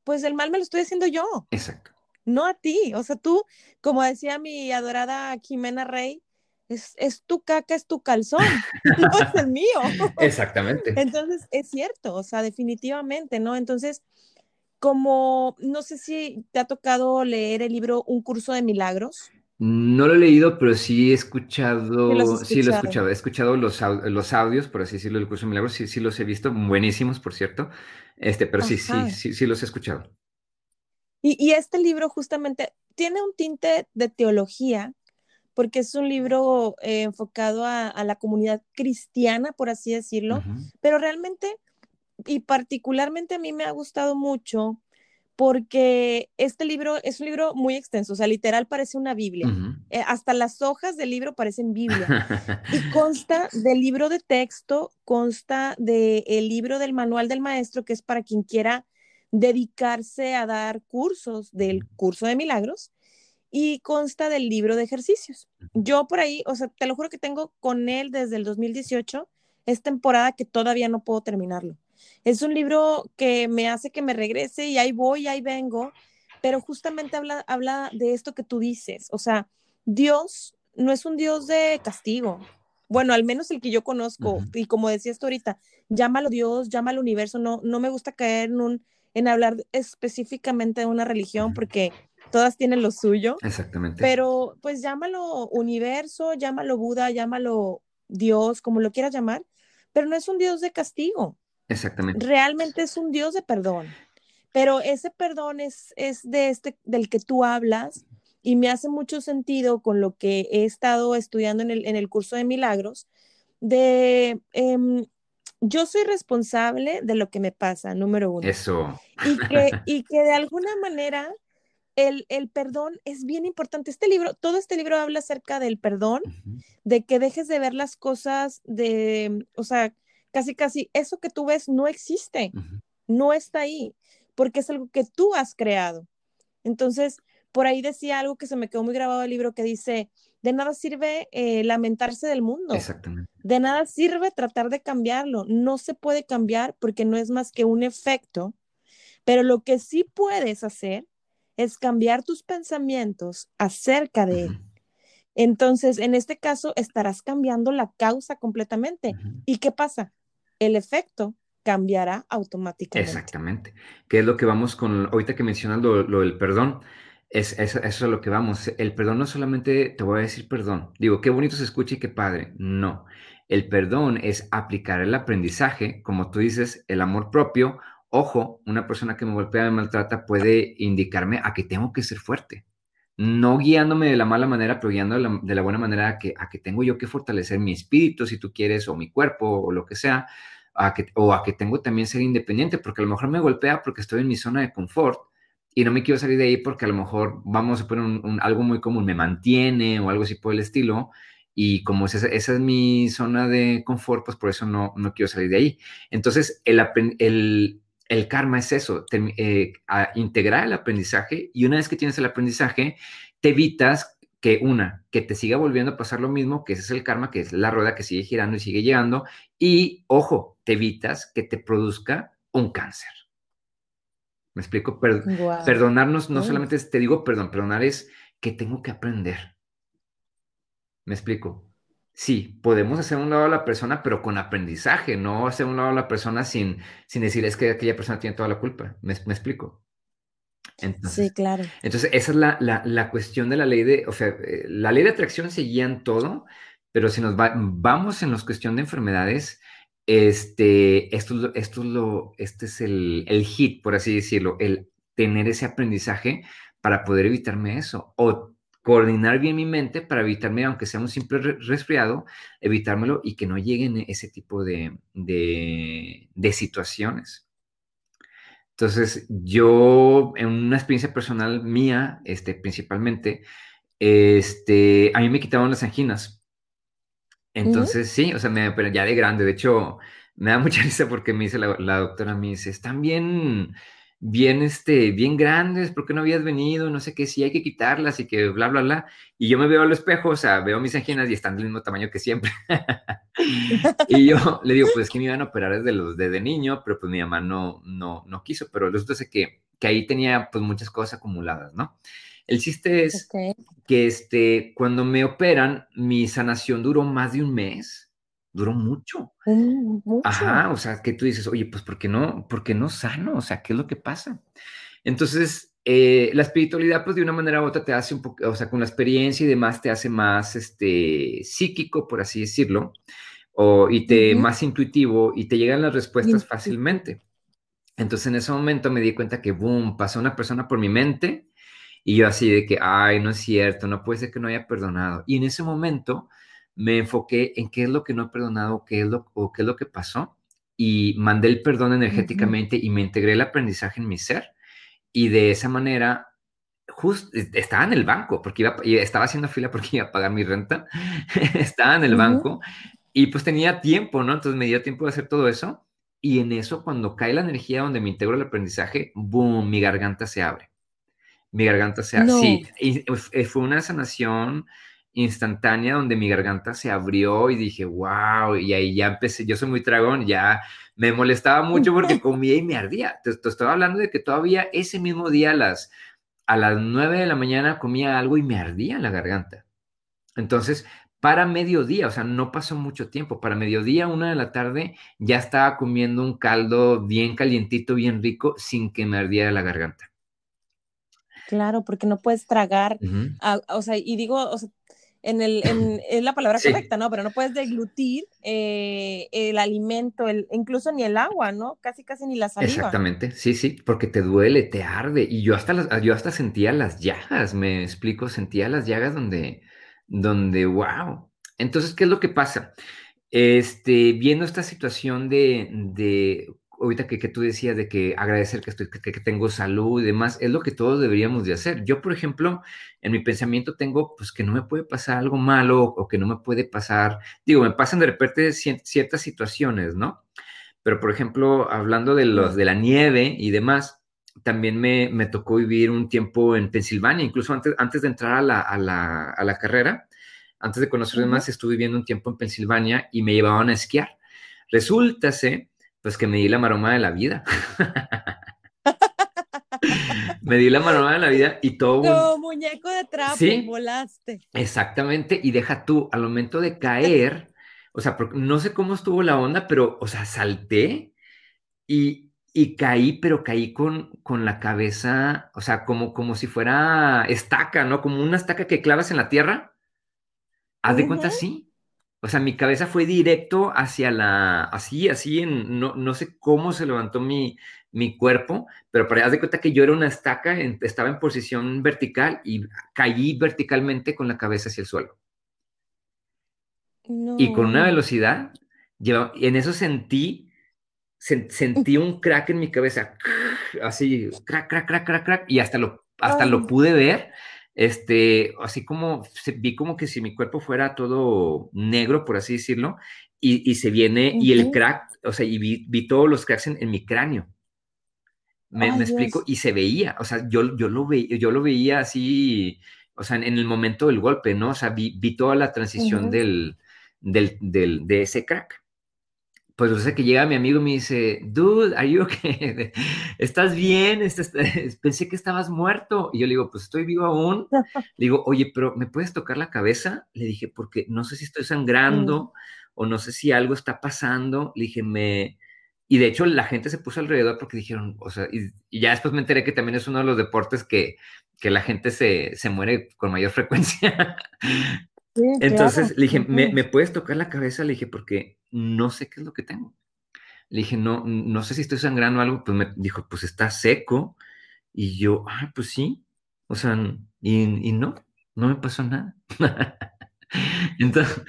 pues el mal me lo estoy haciendo yo. Exacto. No a ti. O sea, tú, como decía mi adorada Jimena Rey, es, es tu caca, es tu calzón, no es el mío. Exactamente. Entonces, es cierto, o sea, definitivamente, ¿no? Entonces, como, no sé si te ha tocado leer el libro Un curso de milagros. No lo he leído, pero sí he escuchado, sí, lo he escuchado, he escuchado los, los audios, por así decirlo, del curso de milagros, sí, sí los he visto, buenísimos, por cierto, este, pero sí, sí, sí, sí los he escuchado. Y, y, este libro justamente tiene un tinte de teología, porque es un libro eh, enfocado a, a, la comunidad cristiana, por así decirlo, pero realmente y particularmente a mí me ha gustado mucho porque este libro es un libro muy extenso, o sea, literal parece una Biblia. Eh, hasta las hojas del libro parecen Biblia. y consta del libro de texto, consta del libro del manual del maestro, que es para quien quiera dedicarse a dar cursos del curso de milagros, y consta del libro de ejercicios. Yo por ahí, o sea, te lo juro que tengo con él desde el 2018, es temporada que todavía no puedo terminarlo. Es un libro que me hace que me regrese y ahí voy, ahí vengo, pero justamente habla, habla de esto que tú dices. O sea, Dios no es un Dios de castigo. Bueno, al menos el que yo conozco, y como decías tú ahorita, llámalo Dios, llámalo universo, no, no me gusta caer en, un, en hablar específicamente de una religión porque todas tienen lo suyo. Exactamente. Pero pues llámalo universo, llámalo Buda, llámalo Dios, como lo quieras llamar, pero no es un Dios de castigo. Exactamente. Realmente es un Dios de perdón, pero ese perdón es, es de este, del que tú hablas y me hace mucho sentido con lo que he estado estudiando en el, en el curso de milagros, de em, yo soy responsable de lo que me pasa, número uno. Eso. Y que, y que de alguna manera el, el, perdón es bien importante. Este libro, todo este libro habla acerca del perdón, de que dejes de ver las cosas de, o sea, casi, casi, eso que tú ves no existe, no está ahí, porque es algo que tú has creado. Entonces, por ahí decía algo que se me quedó muy grabado el libro que dice, de nada sirve eh, lamentarse del mundo. Exactamente. De nada sirve tratar de cambiarlo. No se puede cambiar porque no es más que un efecto. Pero lo que sí puedes hacer es cambiar tus pensamientos acerca de él. Entonces, en este caso, estarás cambiando la causa completamente. ¿Y qué pasa? El efecto cambiará automáticamente. Exactamente. ¿Qué es lo que vamos con, ahorita que mencionas lo, del perdón? Es, eso es lo que vamos. El perdón no solamente te voy a decir perdón. Digo, qué bonito se escucha y qué padre. No. El perdón es aplicar el aprendizaje, como tú dices, el amor propio. Ojo, una persona que me golpea, me maltrata, puede indicarme a que tengo que ser fuerte. No guiándome de la mala manera, pero guiando de la, buena manera a que, a que tengo yo que fortalecer mi espíritu, si tú quieres, o mi cuerpo, o lo que sea, a que, o a que tengo también ser independiente, porque a lo mejor me golpea porque estoy en mi zona de confort y no me quiero salir de ahí porque a lo mejor vamos a poner algo muy común, me mantiene o algo así por el estilo, y como esa, esa, es mi zona de confort, pues por eso no, no quiero salir de ahí. Entonces, el, el, el karma es eso, eh, integrar el aprendizaje y una vez que tienes el aprendizaje, te evitas que una, que te siga volviendo a pasar lo mismo, que ese es el karma, que es la rueda que sigue girando y sigue llegando, y ojo, te evitas que te produzca un cáncer. ¿Me explico? Perdonarnos no solamente es, te digo perdón, perdonar es que tengo que aprender. ¿Me explico? Sí, podemos hacer un lado a la persona, pero con aprendizaje, no hacer un lado a la persona sin, sin decir es que aquella persona tiene toda la culpa. ¿Me, explico? Entonces, sí, claro. Entonces, esa es la, la, cuestión de la ley de, o sea, eh, la ley de atracción se guía en todo, pero si nos vamos en la cuestión de enfermedades, este, esto, esto es lo, este es el, el hit, por así decirlo, el tener ese aprendizaje para poder evitarme eso. O coordinar bien mi mente para evitarme, aunque sea un simple resfriado, evitármelo y que no lleguen ese tipo de, de, situaciones. Entonces, yo, en una experiencia personal mía, este, principalmente, este, a mí me quitaban las anginas. Entonces, sí, o sea, me, pero ya de grande, de hecho, me da mucha risa porque me dice la, la doctora, me dice, están bien bien, este, bien grandes, ¿por qué no habías venido? No sé qué, sí hay que quitarlas y que bla, bla, bla. Y yo me veo al espejo, o sea, veo mis anginas y están del mismo tamaño que siempre. y yo le digo, pues es que me iban a operar desde los de niño, pero pues mi mamá no, no, no quiso, pero resulta que, que ahí tenía pues muchas cosas acumuladas, ¿no? El chiste es que este, cuando me operan, mi sanación duró más de un mes duró mucho. Mm, mucho. Ajá, o sea, que tú dices, oye, pues ¿por qué no, por qué no sano? O sea, ¿qué es lo que pasa? Entonces, eh, la espiritualidad, pues de una manera u otra te hace un poco, o sea, con la experiencia y demás te hace más, este, psíquico, por así decirlo, o, y te, más intuitivo y te llegan las respuestas fácilmente. Entonces, en ese momento me di cuenta que, boom, pasó una persona por mi mente y yo así de que, ay, no es cierto, no puede ser que no haya perdonado. Y en ese momento me enfoqué en qué es lo que no he perdonado, qué es lo, o qué es lo que pasó, y mandé el perdón energéticamente y me integré el aprendizaje en mi ser. Y de esa manera, justo estaba en el banco, porque iba, estaba haciendo fila porque iba a pagar mi renta, estaba en el banco y pues tenía tiempo, ¿no? Entonces me dio tiempo de hacer todo eso. Y en eso, cuando cae la energía donde me integro el aprendizaje, boom, mi garganta se abre. Mi garganta se abre. Sí, y fue una sanación instantánea donde mi garganta se abrió y dije, wow, y ahí ya empecé, yo soy muy tragón, ya me molestaba mucho porque comía y me ardía. Te, estaba hablando de que todavía ese mismo día a las, a las 9 de la mañana comía algo y me ardía la garganta. Entonces, para mediodía, o sea, no pasó mucho tiempo, para mediodía, una de la tarde, ya estaba comiendo un caldo bien calientito, bien rico, sin que me ardiera la garganta. Claro, porque no puedes tragar, o sea, y digo, o sea, en el, en, es la palabra correcta, ¿no? Pero no puedes deglutir eh, el alimento, el, incluso ni el agua, ¿no? Casi, casi ni la saliva. Exactamente, sí, sí, porque te duele, te arde. Y yo hasta, yo hasta sentía las llagas, me explico, sentía las llagas donde, donde, wow. Entonces, ¿qué es lo que pasa? Este, viendo esta situación de, de ahorita que, que, tú decías de que agradecer que, estoy, que, tengo salud y demás, es lo que todos deberíamos de hacer. Yo, por ejemplo, en mi pensamiento tengo, pues, que no me puede pasar algo malo o que no me puede pasar, digo, me pasan de repente ciertas situaciones, ¿no? Pero, por ejemplo, hablando de, los, de la nieve y demás, también me, me tocó vivir un tiempo en Pensilvania, incluso antes, antes de entrar a la, a la, a la carrera, antes de conocer demás, estuve viviendo un tiempo en Pensilvania y me llevaban a esquiar. Resulta pues que me di la maroma de la vida. me di la maroma de la vida y todo. Como muñeco de trapo, volaste. Exactamente, y deja tú, al momento de caer, o sea, no sé cómo estuvo la onda, pero, o sea, salté y, caí, pero caí con, con la cabeza, o sea, como, como si fuera estaca, ¿no? Como una estaca que clavas en la tierra. Haz de cuenta, sí. O sea, mi cabeza fue directo hacia la, así, así, en, no, no sé cómo se levantó mi, mi cuerpo, pero para de cuenta que yo era una estaca, estaba en posición vertical y caí verticalmente con la cabeza hacia el suelo. Y con una velocidad, yo, en eso sentí, sentí un crack en mi cabeza, así, crack, crack, crack, crack, crack, y hasta lo, hasta lo pude ver este, así como vi como que si mi cuerpo fuera todo negro, por así decirlo, y, se viene, y el crack, o sea, y vi, todos los cracks en, mi cráneo. Me, explico, y se veía, o sea, yo, yo, lo, veía, yo lo veía así, o sea, en, el momento del golpe, ¿no? O sea, vi, toda la transición del, del, del, de ese crack pues o sea que llega mi amigo y me dice, dude, are you okay? ¿Estás bien? Pensé que estabas muerto. Y yo le digo, pues estoy vivo aún. Le digo, oye, pero ¿me puedes tocar la cabeza? Le dije, porque no sé si estoy sangrando mm. o no sé si algo está pasando. Le dije, me... Y de hecho la gente se puso alrededor porque dijeron, o sea, y, ya después me enteré que también es uno de los deportes que, que la gente se, se muere con mayor frecuencia. Entonces le dije, ¿Me, puedes tocar la cabeza? Le dije, porque no sé qué es lo que tengo. Le dije, no, no sé si estoy sangrando algo. Pues me dijo, pues está seco. Y yo, ah, pues sí. O sea, y, no, no me pasó nada. Entonces,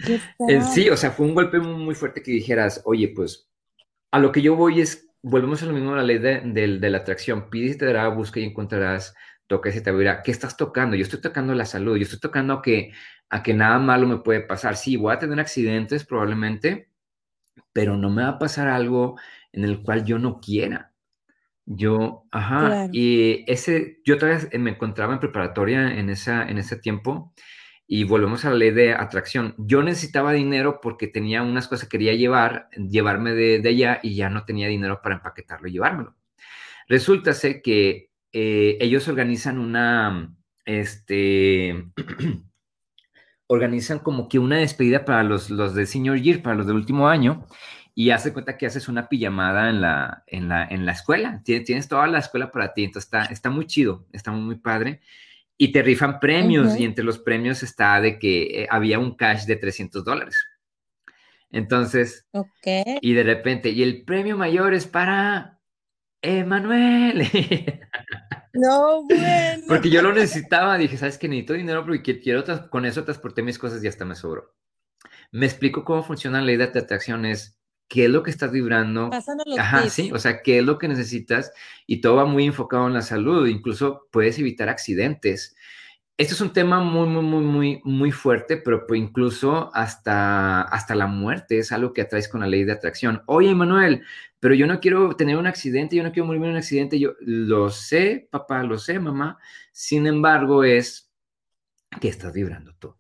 eh, sí, o sea, fue un golpe muy, fuerte que dijeras, oye, pues a lo que yo voy es, volvemos a lo mismo a la ley de, la atracción. Pide y te dará, busca y encontrarás, y te verá. ¿Qué estás tocando? Yo estoy tocando la salud, yo estoy tocando que a que nada malo me puede pasar. Sí, voy a tener accidentes probablemente, pero no me va a pasar algo en el cual yo no quiera. Yo, ajá, y ese, yo todavía me encontraba en preparatoria en, esa, en ese tiempo y volvemos a la ley de atracción. Yo necesitaba dinero porque tenía unas cosas que quería llevar, llevarme de, allá y ya no tenía dinero para empaquetarlo y llevármelo. Resulta que eh, ellos organizan una, este, organizan como que una despedida para los, los de senior year, para los del último año, y hace cuenta que haces una pijamada en la, en la, en la escuela. Tienes, tienes toda la escuela para ti, entonces está, está muy chido, está muy, padre. Y te rifan premios, y entre los premios está de que eh, había un cash de 300 dólares. Entonces, y de repente, y el premio mayor es para Emanuel. No, bueno. Porque yo lo necesitaba, dije, ¿sabes qué? Necesito dinero porque quiero, con eso transporté mis cosas y hasta me sobró. Me explico cómo funciona la ley de atracción, es qué es lo que estás vibrando. Ajá, sí, o sea, qué es lo que necesitas y todo va muy enfocado en la salud, incluso puedes evitar accidentes. Este es un tema muy, muy, muy, muy, muy fuerte, pero pues incluso hasta, hasta la muerte es algo que atraes con la ley de atracción. Oye, Manuel, pero yo no quiero tener un accidente, yo no quiero morirme en un accidente, yo lo sé, papá, lo sé, mamá, sin embargo es que estás vibrando tú.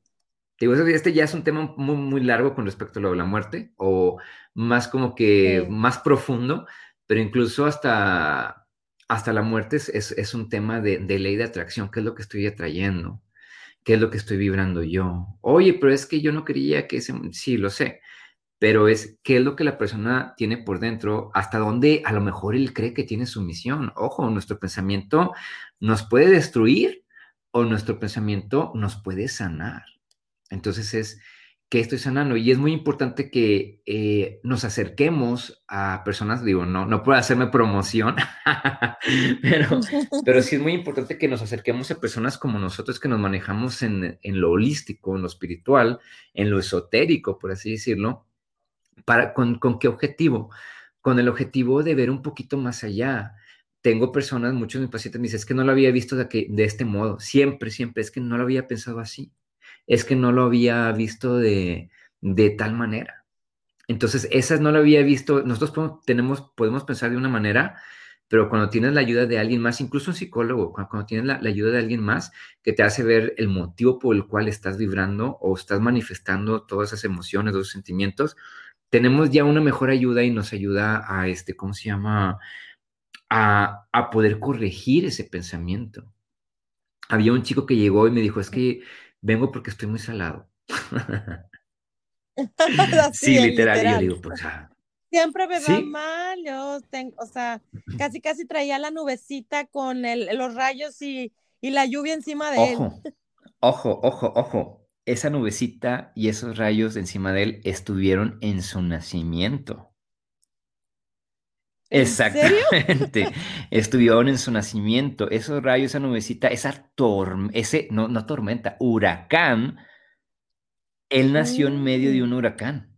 Digo, este ya es un tema muy, muy largo con respecto a lo de la muerte, o más como que más profundo, pero incluso hasta, hasta la muerte es, es, un tema de, de, ley de atracción, qué es lo que estoy atrayendo, qué es lo que estoy vibrando yo. Oye, pero es que yo no quería que ese, sí, lo sé, pero es qué es lo que la persona tiene por dentro, hasta dónde a lo mejor él cree que tiene su misión. Ojo, nuestro pensamiento nos puede destruir o nuestro pensamiento nos puede sanar. Entonces es que estoy sanando y es muy importante que eh, nos acerquemos a personas, digo, no, no puedo hacerme promoción, pero, pero sí es muy importante que nos acerquemos a personas como nosotros que nos manejamos en, en lo holístico, en lo espiritual, en lo esotérico, por así decirlo, para, con, qué objetivo? Con el objetivo de ver un poquito más allá. Tengo personas, muchos de mis pacientes me dicen, es que no lo había visto de, que, de este modo. Siempre, siempre, es que no lo había pensado así. Es que no lo había visto de, de tal manera. Entonces, esas no lo había visto. Nosotros podemos, tenemos, podemos pensar de una manera, pero cuando tienes la ayuda de alguien más, incluso un psicólogo, cuando, tienes la, ayuda de alguien más que te hace ver el motivo por el cual estás vibrando o estás manifestando todas esas emociones, esos sentimientos, tenemos ya una mejor ayuda y nos ayuda a, este, ¿cómo se llama? A, poder corregir ese pensamiento. Había un chico que llegó y me dijo, es que vengo porque estoy muy salado. sí, literal. Yo digo, pues, ah, Siempre me va mal, yo tengo, o sea, casi casi traía la nubecita con el, los rayos y, y, la lluvia encima de ojo, él. Ojo, ojo, ojo. esa nubecita y esos rayos encima de él estuvieron en su nacimiento. Exactamente. Estuvieron en su nacimiento. Esos rayos, esa nubecita, esa ese, no, no tormenta, huracán. Él nació en medio de un mm. huracán.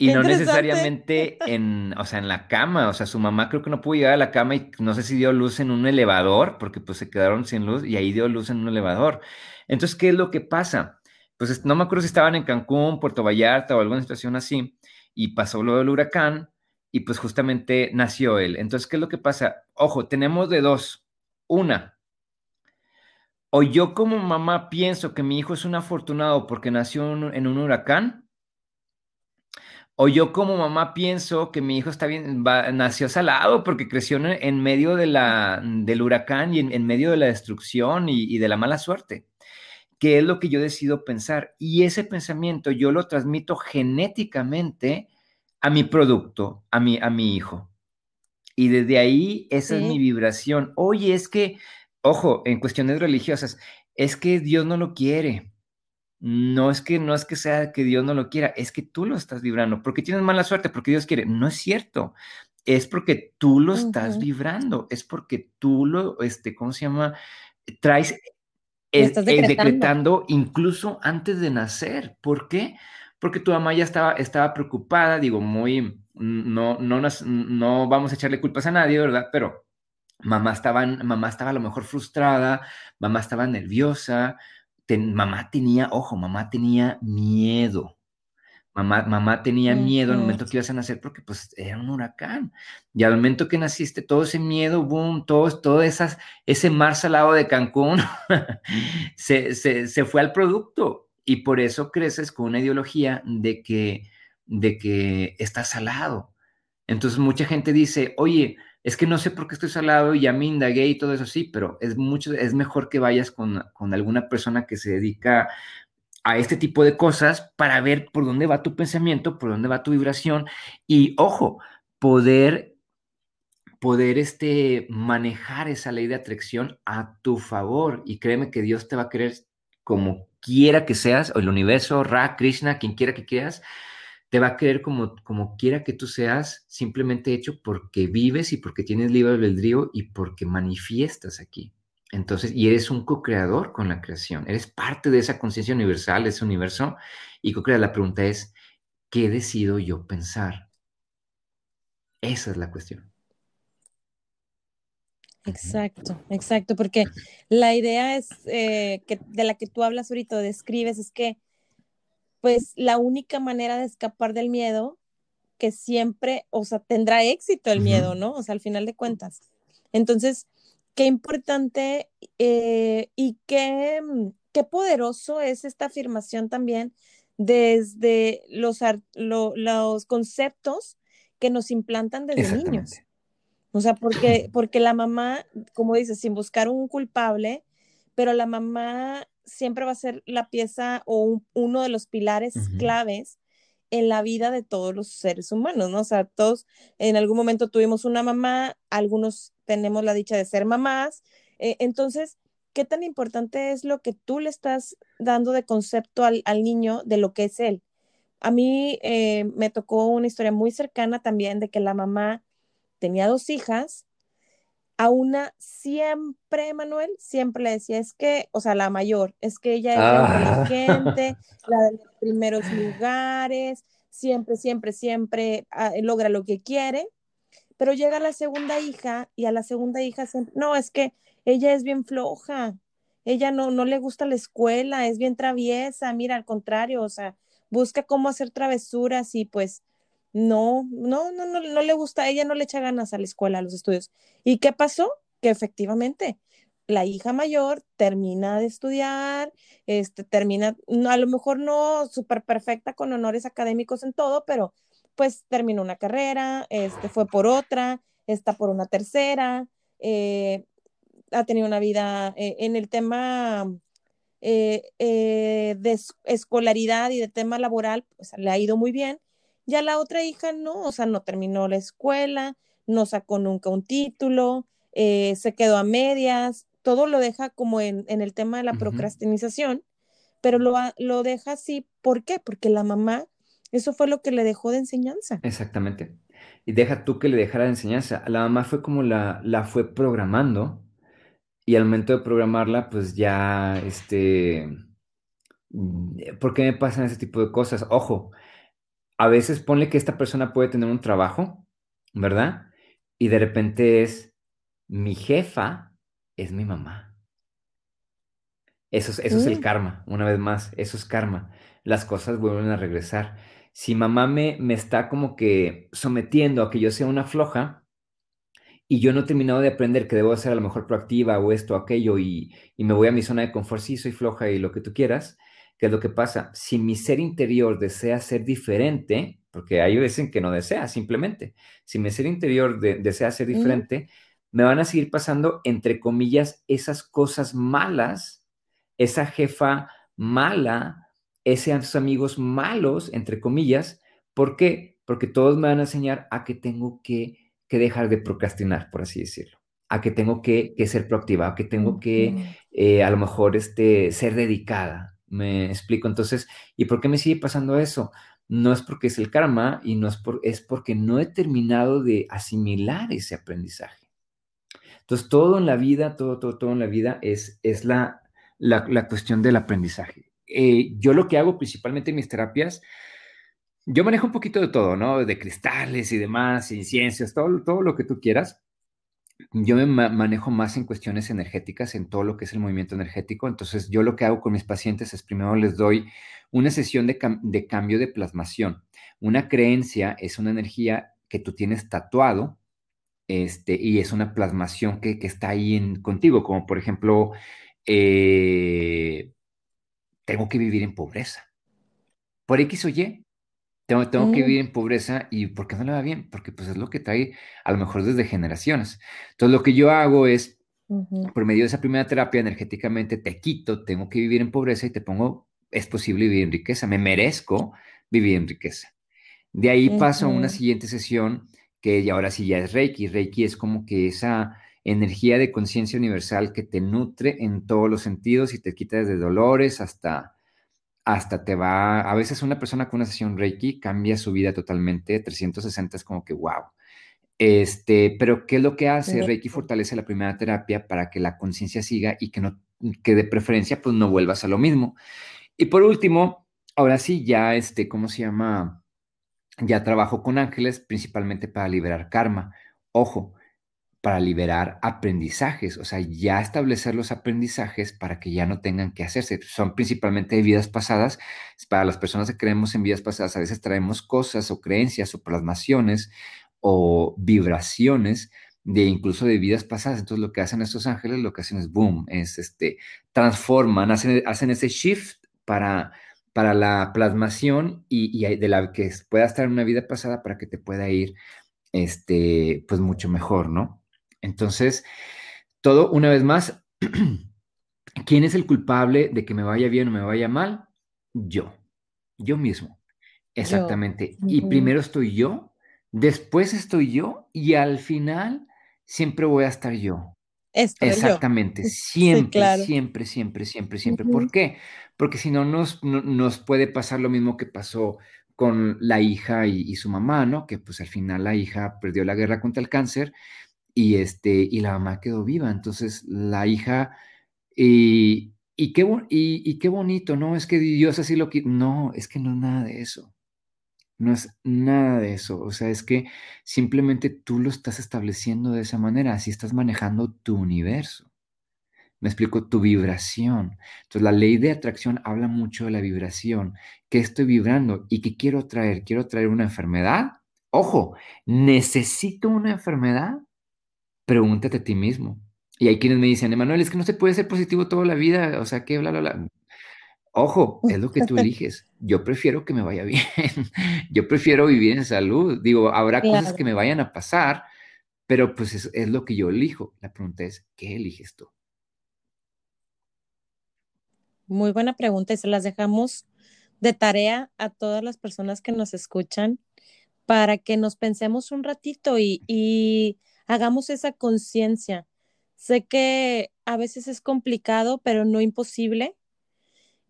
Y no necesariamente en, o sea, en la cama, o sea, su mamá creo que no pudo llegar a la cama y no sé si dio luz en un elevador, porque pues se quedaron sin luz y ahí dio luz en un elevador. Entonces, ¿qué es lo que pasa? Pues no me acuerdo si estaban en Cancún, Puerto Vallarta o alguna situación así, y pasó lo del huracán y pues justamente nació él. Entonces, ¿qué es lo que pasa? Ojo, tenemos de dos. Una, o yo como mamá pienso que mi hijo es un afortunado porque nació en un huracán, o yo como mamá pienso que mi hijo está bien, nació salado porque creció en, medio de la, del huracán y en, medio de la destrucción y, de la mala suerte, que es lo que yo decido pensar. Y ese pensamiento yo lo transmito genéticamente a mi producto, a mi, a mi hijo. Y desde ahí esa es mi vibración. Oye, es que, ojo, en cuestiones religiosas, es que Dios no lo quiere no es que no es que sea que Dios no lo quiera, es que tú lo estás vibrando, porque tienes mala suerte, porque Dios quiere. No es cierto. Es porque tú lo estás vibrando, es porque tú lo, este, ¿cómo se llama? Traes, eh, decretando. incluso antes de nacer. ¿Por qué? Porque tu mamá ya estaba, estaba preocupada, digo, muy, no, no, no vamos a echarle culpas a nadie, ¿verdad? Pero mamá estaba, mamá estaba a lo mejor frustrada, mamá estaba nerviosa, mamá tenía, ojo, mamá tenía miedo. Mamá, mamá tenía miedo al momento que ibas a nacer porque pues era un huracán. Y al momento que naciste, todo ese miedo, boom, todo, todo esas, ese mar salado de Cancún se, se, fue al producto. Y por eso creces con una ideología de que, de que está salado. Entonces mucha gente dice, oye, es que no sé por qué estoy salado y ya me indagué y todo eso sí, pero es mucho, es mejor que vayas con, alguna persona que se dedica a este tipo de cosas para ver por dónde va tu pensamiento, por dónde va tu vibración y ojo, poder poder este, manejar esa ley de atracción a tu favor y créeme que Dios te va a querer como quiera que seas, o el universo, Ra, Krishna, quien quiera que quieras, te va a querer como, como quiera que tú seas, simplemente hecho porque vives y porque tienes libre albedrío y porque manifiestas aquí. Entonces, y eres un co-creador con la creación, eres parte de esa conciencia universal, de ese universo, y co-crear. La pregunta es, ¿qué decido yo pensar? Esa es la cuestión. Exacto, exacto, porque la idea es eh, que de la que tú hablas ahorita, describes, es que pues la única manera de escapar del miedo que siempre, o sea, tendrá éxito el miedo, ¿no? O sea, al final de cuentas. Entonces, qué importante eh, y qué, mm, qué poderoso es esta afirmación también desde los, los conceptos que nos implantan desde niños. O sea, porque, porque la mamá, como dices, sin buscar un culpable, pero la mamá siempre va a ser la pieza o uno de los pilares claves en la vida de todos los seres humanos, ¿no? O sea, todos en algún momento tuvimos una mamá, algunos tenemos la dicha de ser mamás. Eh, entonces, ¿qué tan importante es lo que tú le estás dando de concepto al, niño de lo que es él? A mí eh, me tocó una historia muy cercana también de que la mamá tenía dos hijas a una siempre, Manuel, siempre le decía, es que, o sea, la mayor, es que ella es ah. inteligente, la de los primeros lugares, siempre, siempre, siempre ah, logra lo que quiere, pero llega la segunda hija y a la segunda hija siempre, no, es que ella es bien floja, ella no, no le gusta la escuela, es bien traviesa, mira, al contrario, o sea, busca cómo hacer travesuras y pues no, no, no, no, no le gusta, ella no le echa ganas a la escuela, a los estudios. ¿Y qué pasó? Que efectivamente la hija mayor termina de estudiar, este, termina, a lo mejor no súper perfecta con honores académicos en todo, pero pues terminó una carrera, este, fue por otra, está por una tercera, eh, ha tenido una vida eh, en el tema eh, de escolaridad y de tema laboral, pues le ha ido muy bien ya la otra hija no, o sea, no terminó la escuela, no sacó nunca un título, eh, se quedó a medias, todo lo deja como en, el tema de la procrastinización pero lo, lo deja así. ¿Por qué? Porque la mamá, eso fue lo que le dejó de enseñanza. Exactamente. Y deja tú que le dejara de enseñanza. La mamá fue como la, la fue programando y al momento de programarla, pues ya, este, ¿por qué me pasan ese tipo de cosas? Ojo, a veces ponle que esta persona puede tener un trabajo, ¿verdad? Y de repente es, mi jefa es mi mamá. Eso es, eso es el karma, una vez más, eso es karma. Las cosas vuelven a regresar. Si mamá me, me está como que sometiendo a que yo sea una floja, y yo no he terminado de aprender que debo ser a lo mejor proactiva o esto o aquello y, y, me voy a mi zona de confort, sí, soy floja y lo que tú quieras, ¿qué es lo que pasa? Si mi ser interior desea ser diferente, porque hay veces en que no desea simplemente, si mi ser interior desea ser diferente, me van a seguir pasando, entre comillas, esas cosas malas, esa jefa mala, esos amigos malos, entre comillas, ¿por qué? Porque todos me van a enseñar a que tengo que que dejar de procrastinar, por así decirlo, a que tengo que, ser proactiva, a que tengo que eh, a lo mejor este, ser dedicada. Me explico. Entonces, ¿y por qué me sigue pasando eso? No es porque es el karma y no es, por, es porque no he terminado de asimilar ese aprendizaje. Entonces, todo en la vida, todo, todo, todo en la vida es, es la, la, cuestión del aprendizaje. Eh, yo lo que hago principalmente en mis terapias yo manejo un poquito de todo, ¿no? De cristales y demás, inciensos, todo, todo lo que tú quieras. Yo me manejo más en cuestiones energéticas, en todo lo que es el movimiento energético. Entonces, yo lo que hago con mis pacientes es primero les doy una sesión de, cambio de plasmación. Una creencia es una energía que tú tienes tatuado este, y es una plasmación que, está ahí en, contigo, como por ejemplo, eh, tengo que vivir en pobreza. Por X o Y, tengo, tengo que mm. vivir en pobreza y ¿por qué no le va bien? Porque pues es lo que trae a lo mejor desde generaciones. Entonces lo que yo hago es, por medio de esa primera terapia energéticamente, te quito, tengo que vivir en pobreza y te pongo, es posible vivir en riqueza, me merezco vivir en riqueza. De ahí paso a una siguiente sesión que ya ahora sí ya es Reiki. Reiki es como que esa energía de conciencia universal que te nutre en todos los sentidos y te quita desde dolores hasta hasta te va, a veces una persona con una sesión Reiki cambia su vida totalmente, 360 es como que wow. Este, pero ¿qué es lo que hace? Reiki fortalece la primera terapia para que la conciencia siga y que no, que de preferencia pues no vuelvas a lo mismo. Y por último, ahora sí, ya este, ¿cómo se llama? Ya trabajo con ángeles principalmente para liberar karma. Ojo, para liberar aprendizajes, o sea, ya establecer los aprendizajes para que ya no tengan que hacerse. Son principalmente de vidas pasadas. Para las personas que creemos en vidas pasadas, a veces traemos cosas o creencias o plasmaciones o vibraciones de incluso de vidas pasadas. Entonces, lo que hacen estos ángeles, lo que hacen es boom, es este, transforman, hacen, hacen ese shift para, para la plasmación y, y de la que pueda estar en una vida pasada para que te pueda ir este, pues mucho mejor, ¿no? Entonces, todo una vez más, ¿quién es el culpable de que me vaya bien o me vaya mal? Yo, yo mismo. Exactamente. Y primero estoy yo, después estoy yo y al final siempre voy a estar yo. Exactamente, siempre, siempre, siempre, siempre, siempre. ¿Por qué? Porque si no nos, nos puede pasar lo mismo que pasó con la hija y, y, su mamá, ¿no? Que pues al final la hija perdió la guerra contra el cáncer y, este, y la mamá quedó viva. Entonces la hija, y, y, qué, y, qué bonito, ¿no? Es que Dios así lo que... No, es que no es nada de eso. No es nada de eso. O sea, es que simplemente tú lo estás estableciendo de esa manera. Así estás manejando tu universo. Me explico, tu vibración. Entonces, la ley de atracción habla mucho de la vibración. ¿Qué estoy vibrando y qué quiero traer? ¿Quiero traer una enfermedad? Ojo, ¿necesito una enfermedad? Pregúntate a ti mismo. Y hay quienes me dicen, Emanuel, es que no se puede ser positivo toda la vida, o sea, que bla, bla, bla. Ojo, es lo que tú eliges. Yo prefiero que me vaya bien. Yo prefiero vivir en salud. Digo, habrá cosas que me vayan a pasar, pero pues es, es, lo que yo elijo. La pregunta es, ¿qué eliges tú? Muy buena pregunta y se las dejamos de tarea a todas las personas que nos escuchan para que nos pensemos un ratito y, y hagamos esa conciencia. Sé que a veces es complicado, pero no imposible.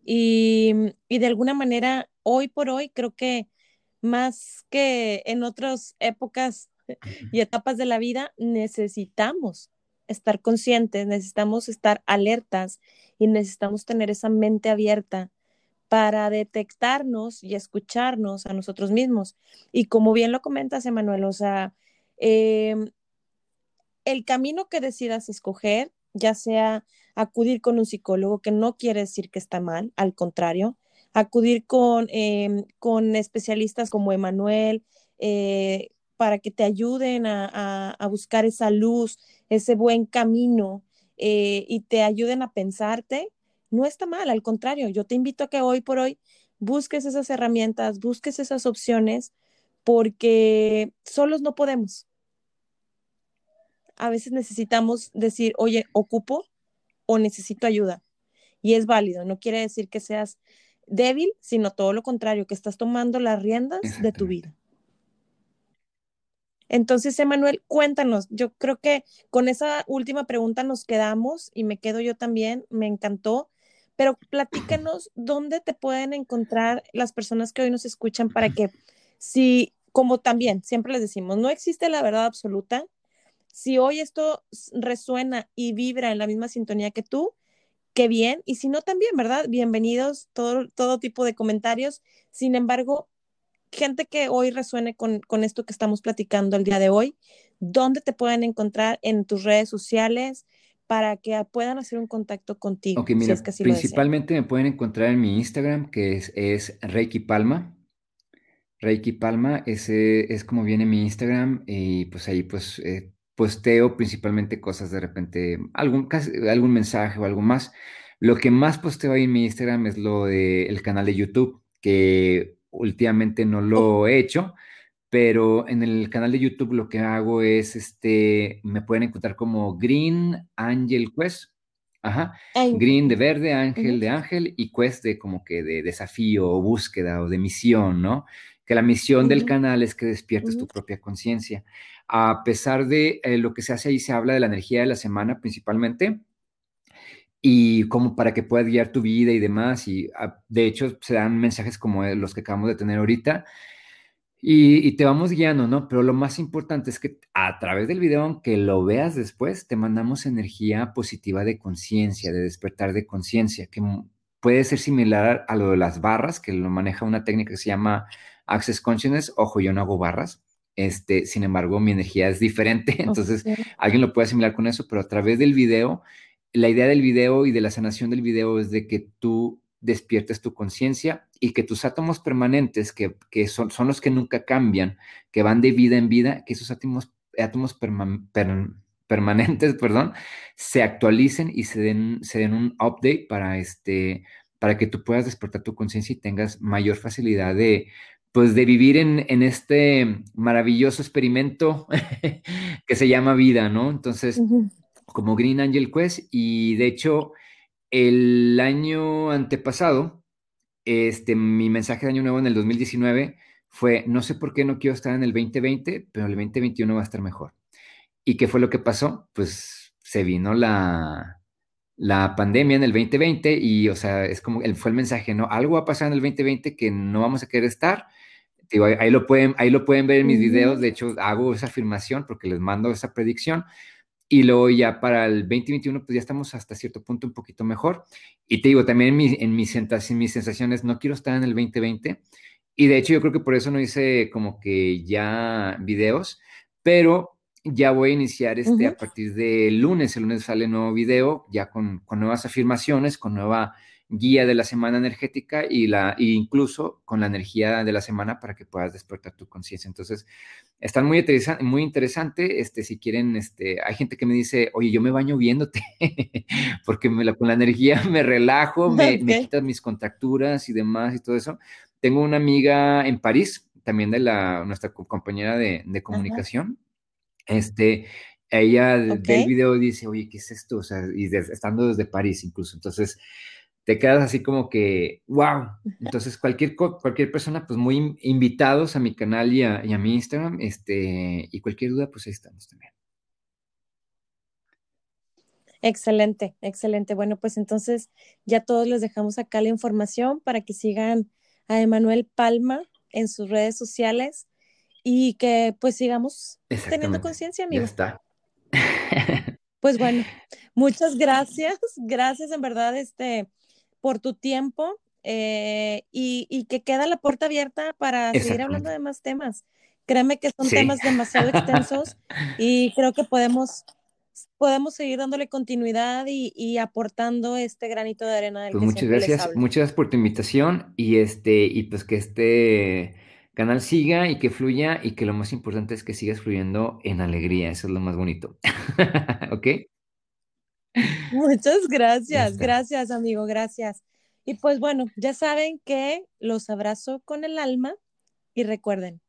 Y, y de alguna manera, hoy por hoy, creo que más que en otras épocas y etapas de la vida, necesitamos estar conscientes, necesitamos estar alertas y necesitamos tener esa mente abierta para detectarnos y escucharnos a nosotros mismos. Y como bien lo comentas, Emanuel, o sea, eh, el camino que decidas escoger, ya sea acudir con un psicólogo, que no quiere decir que está mal, al contrario, acudir con, eh, con especialistas como Emanuel, eh, para que te ayuden a, a, a, buscar esa luz, ese buen camino eh, y te ayuden a pensarte, no está mal, al contrario, yo te invito a que hoy por hoy busques esas herramientas, busques esas opciones, porque solos no podemos. A veces necesitamos decir, oye, ocupo o necesito ayuda. Y es válido, no quiere decir que seas débil, sino todo lo contrario, que estás tomando las riendas de tu vida. Entonces, Emanuel, cuéntanos, yo creo que con esa última pregunta nos quedamos y me quedo yo también, me encantó, pero platícanos dónde te pueden encontrar las personas que hoy nos escuchan para que si, como también siempre les decimos, no existe la verdad absoluta, si hoy esto resuena y vibra en la misma sintonía que tú, qué bien, y si no también, ¿verdad? Bienvenidos, todo, todo tipo de comentarios. Sin embargo, gente que hoy resuene con, con, esto que estamos platicando el día de hoy, ¿dónde te pueden encontrar en tus redes sociales para que puedan hacer un contacto contigo? Ok, mira, si es que así principalmente me pueden encontrar en mi Instagram, que es, es Reiki Palma. Reiki Palma, ese es como viene mi Instagram y pues ahí pues eh, posteo principalmente cosas de repente, algún, algún mensaje o algo más. Lo que más posteo ahí en mi Instagram es lo del el canal de YouTube, que últimamente no lo he hecho, pero en el canal de YouTube lo que hago es, este, me pueden encontrar como Green Angel Quest. Ajá. Green de verde, ángel de ángel y quest de como que de desafío o búsqueda o de misión, ¿no? Que la misión del canal es que despiertes tu propia conciencia. A pesar de eh, lo que se hace ahí, se habla de la energía de la semana principalmente, y como para que puedas guiar tu vida y demás. Y ah, de hecho se dan mensajes como los que acabamos de tener ahorita y, y, te vamos guiando, ¿no? Pero lo más importante es que a través del video, aunque lo veas después, te mandamos energía positiva de conciencia, de despertar de conciencia, que puede ser similar a lo de las barras, que lo maneja una técnica que se llama Access Consciousness. Ojo, yo no hago barras. Este, sin embargo, mi energía es diferente, entonces okay. alguien lo puede asimilar con eso, pero a través del video la idea del video y de la sanación del video es de que tú despiertes tu conciencia y que tus átomos permanentes, que, que son, son, los que nunca cambian, que van de vida en vida, que esos átomos, átomos perma, per, permanentes, perdón, se actualicen y se den, se den un update para, este, para que tú puedas despertar tu conciencia y tengas mayor facilidad de, pues de vivir en, en este maravilloso experimento que se llama vida, ¿no? Entonces, uh -huh como Green Angel Quest y de hecho el año antepasado, este, mi mensaje de año nuevo en el 2019 fue, no sé por qué no quiero estar en el 2020, pero el 2021 va a estar mejor. ¿Y qué fue lo que pasó? Pues se vino la, la pandemia en el 2020 y, o sea, es como, fue el mensaje, ¿no? Algo va a pasar en el 2020 que no vamos a querer estar. Digo, ahí, ahí, lo pueden, ahí lo pueden ver en mis videos, de hecho hago esa afirmación porque les mando esa predicción, y luego ya para el 2021, pues ya estamos hasta cierto punto un poquito mejor. Y te digo, también en, mi, en, mis, en mis sensaciones, no quiero estar en el 2020. Y de hecho yo creo que por eso no hice como que ya videos, pero ya voy a iniciar este uh -huh. a partir del lunes. El lunes sale nuevo video, ya con, con nuevas afirmaciones, con nueva guía de la semana energética y la e incluso con la energía de la semana para que puedas despertar tu conciencia. Entonces, están muy interesante, muy interesante. Este, si quieren, este, hay gente que me dice, oye, yo me baño viéndote, porque me la, con la energía me relajo, me, okay. me quitan mis contracturas y demás y todo eso. Tengo una amiga en París, también de la, nuestra compañera de, de comunicación. Este, ella okay. del video dice, oye, ¿qué es esto? O sea, y de, estando desde París incluso. Entonces, te quedas así como que, wow. Entonces, cualquier, cualquier persona, pues muy invitados a mi canal y a, y a, mi Instagram, este, y cualquier duda, pues ahí estamos también. Excelente, excelente. Bueno, pues entonces ya todos les dejamos acá la información para que sigan a Emanuel Palma en sus redes sociales y que pues sigamos teniendo conciencia, amigo. Ya está. Pues bueno, muchas gracias, gracias en verdad este, por tu tiempo eh, y, que queda la puerta abierta para seguir hablando de más temas. Créeme que son temas demasiado extensos y creo que podemos, podemos seguir dándole continuidad y, aportando este granito de arena del pues muchas gracias, muchas gracias por tu invitación y este, y pues que este canal siga y que fluya y que lo más importante es que sigas fluyendo en alegría, eso es lo más bonito. ¿Ok? Muchas gracias, gracias amigo, gracias. Y pues bueno, ya saben que los abrazo con el alma y recuerden,